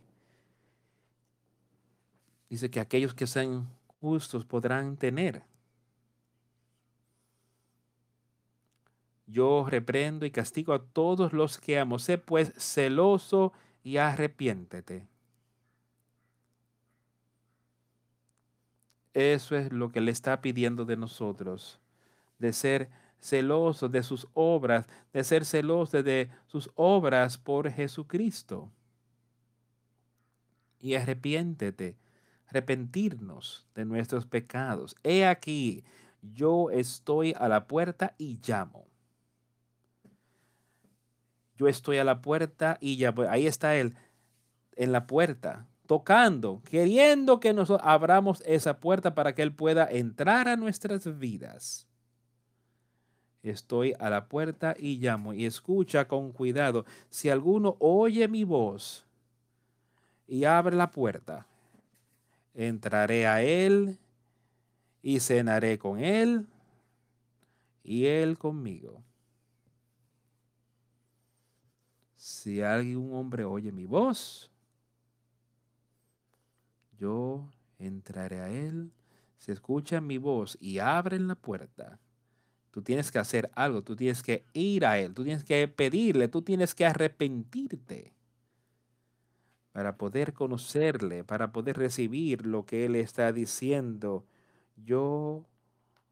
Speaker 1: Dice que aquellos que sean justos podrán tener Yo reprendo y castigo a todos los que amo. Sé pues celoso y arrepiéntete. Eso es lo que le está pidiendo de nosotros, de ser celosos de sus obras, de ser celosos de sus obras por Jesucristo. Y arrepiéntete, arrepentirnos de nuestros pecados. He aquí, yo estoy a la puerta y llamo yo estoy a la puerta y ya, pues, ahí está Él en la puerta, tocando, queriendo que nosotros abramos esa puerta para que Él pueda entrar a nuestras vidas. Estoy a la puerta y llamo y escucha con cuidado. Si alguno oye mi voz y abre la puerta, entraré a Él y cenaré con Él y Él conmigo. Si un hombre, oye mi voz yo entraré a él, se escucha mi voz y abren la puerta. Tú tienes que hacer algo, tú tienes que ir a él, tú tienes que pedirle, tú tienes que arrepentirte para poder conocerle, para poder recibir lo que Él está diciendo. Yo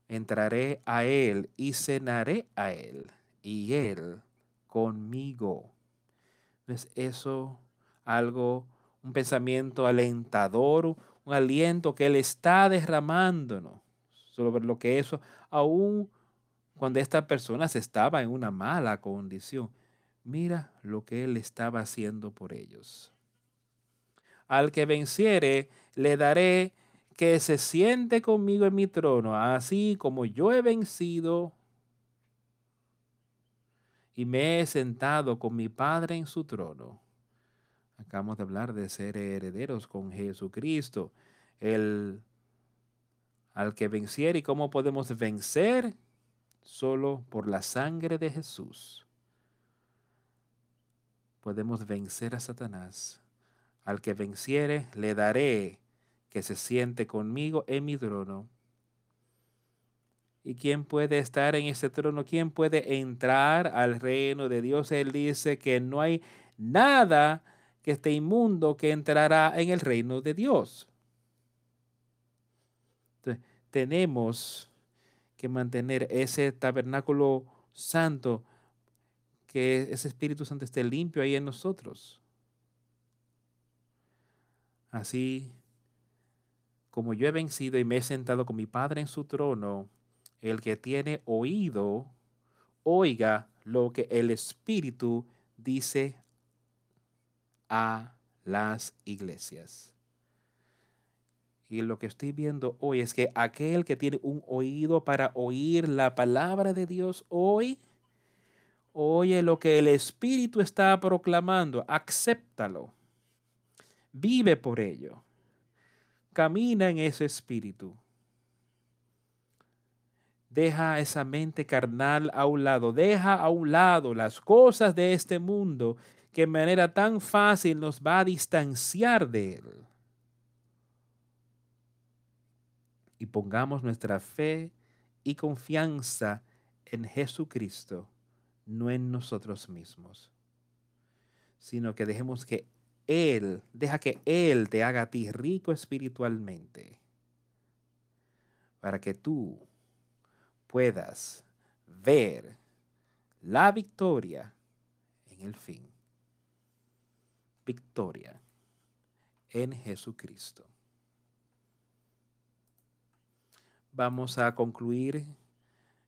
Speaker 1: entraré a Él y cenaré a Él y Él conmigo. ¿Es eso algo, un pensamiento alentador, un aliento que Él está derramándonos sobre lo que eso, aún cuando esta persona estaba en una mala condición? Mira lo que Él estaba haciendo por ellos. Al que venciere, le daré que se siente conmigo en mi trono, así como yo he vencido y me he sentado con mi Padre en su trono. Acabamos de hablar de ser herederos con Jesucristo. El, al que venciere y cómo podemos vencer solo por la sangre de Jesús. Podemos vencer a Satanás al que venciere, le daré que se siente conmigo en mi trono. ¿Y quién puede estar en ese trono? ¿Quién puede entrar al reino de Dios? Él dice que no hay nada que esté inmundo que entrará en el reino de Dios. Entonces, tenemos que mantener ese tabernáculo santo, que ese Espíritu Santo esté limpio ahí en nosotros. Así como yo he vencido y me he sentado con mi Padre en su trono, el que tiene oído, oiga lo que el Espíritu dice a las iglesias. Y lo que estoy viendo hoy es que aquel que tiene un oído para oír la palabra de Dios hoy, oye lo que el Espíritu está proclamando, acéptalo Vive por ello. Camina en ese espíritu. Deja esa mente carnal a un lado. Deja a un lado las cosas de este mundo que de manera tan fácil nos va a distanciar de Él. Y pongamos nuestra fe y confianza en Jesucristo, no en nosotros mismos, sino que dejemos que él, deja que Él te haga a ti rico espiritualmente para que tú puedas ver la victoria en el fin. Victoria en Jesucristo. Vamos a concluir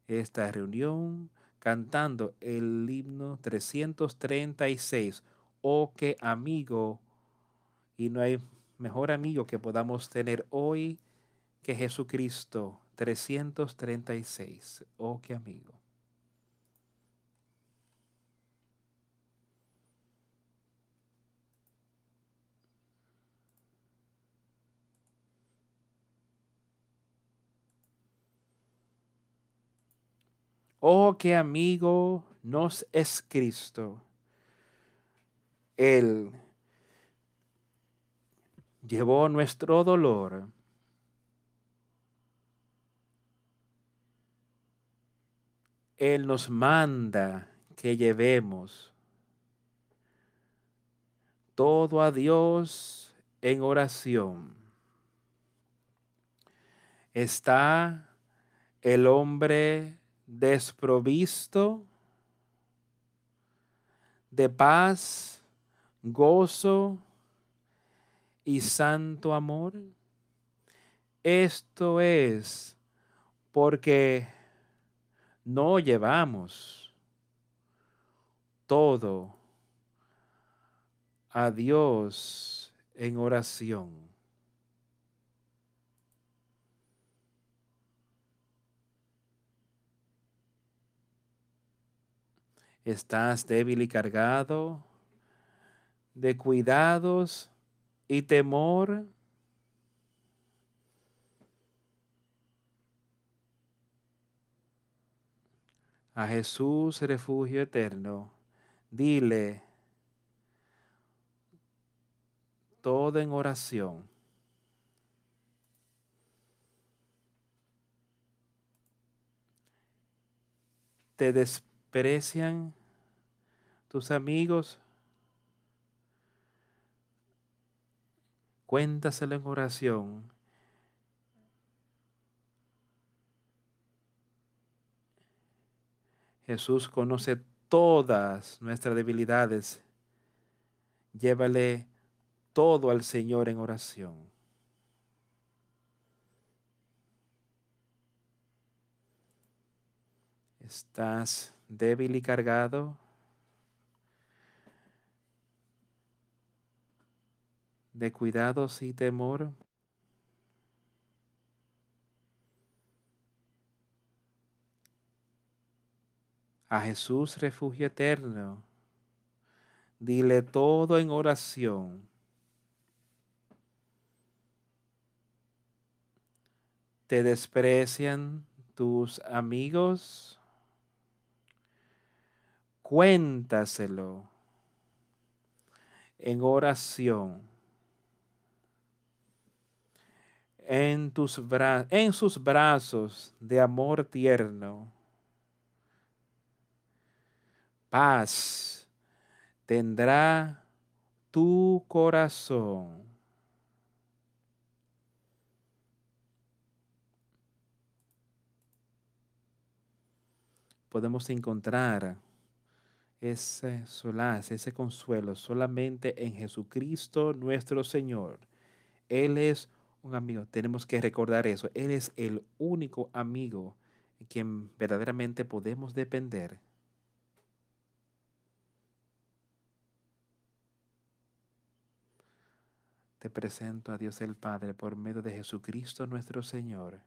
Speaker 1: esta reunión cantando el himno 336 oh qué amigo, y no hay mejor amigo que podamos tener hoy que Jesucristo 336. Oh, qué amigo. Oh, qué amigo nos es Cristo él llevó nuestro dolor. Él nos manda que llevemos todo a Dios en oración. Está el hombre desprovisto de paz gozo y santo amor? Esto es porque no llevamos todo a Dios en oración. ¿Estás débil y cargado? de cuidados y temor. a Jesús refugio eterno, dile todo en oración. Te desprecian tus amigos. Cuéntaselo en oración. Jesús conoce todas nuestras debilidades. Llévale todo al Señor en oración. ¿Estás débil y cargado? ¿De cuidados y temor? A Jesús, refugio eterno, dile todo en oración. ¿Te desprecian tus amigos? Cuéntaselo en oración. En, tus en sus brazos de amor tierno. Paz tendrá tu corazón. podemos encontrar ese solaz, ese consuelo solamente en Jesucristo nuestro Señor. Él es un amigo, tenemos que recordar eso. Él es el único amigo en quien verdaderamente podemos depender. Te presento a Dios el Padre por medio de Jesucristo nuestro Señor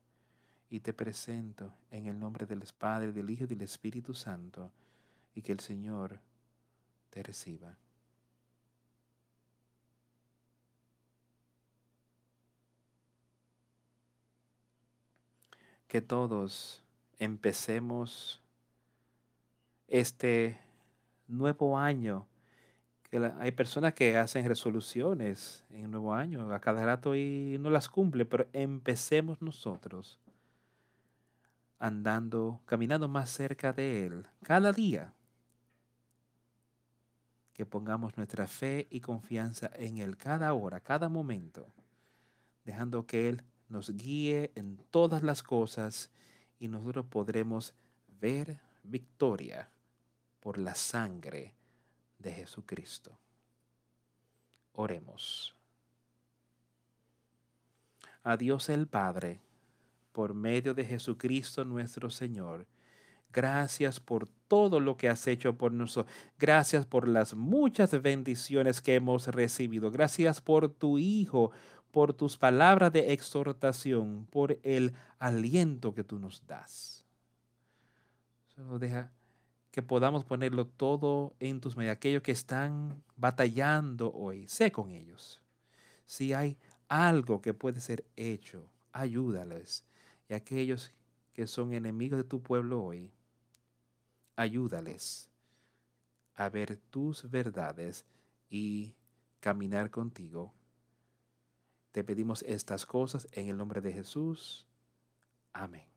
Speaker 1: y te presento en el nombre del Padre, del Hijo y del Espíritu Santo, y que el Señor te reciba. Que todos empecemos este nuevo año. Hay personas que hacen resoluciones en el nuevo año a cada rato y no las cumple, pero empecemos nosotros andando, caminando más cerca de Él cada día. Que pongamos nuestra fe y confianza en Él cada hora, cada momento, dejando que Él nos guíe en todas las cosas y nosotros podremos ver victoria por la sangre de Jesucristo. Oremos. A Dios el Padre por medio de Jesucristo nuestro Señor. Gracias por todo lo que has hecho por nosotros. Gracias por las muchas bendiciones que hemos recibido. Gracias por tu Hijo, por tus palabras de exhortación, por el aliento que tú nos das. Solo deja que podamos ponerlo todo en tus manos. Aquellos que están batallando hoy, sé con ellos. Si hay algo que puede ser hecho, ayúdales y aquellos que son enemigos de tu pueblo hoy, ayúdales a ver tus verdades y caminar contigo. Te pedimos estas cosas en el nombre de Jesús. Amén.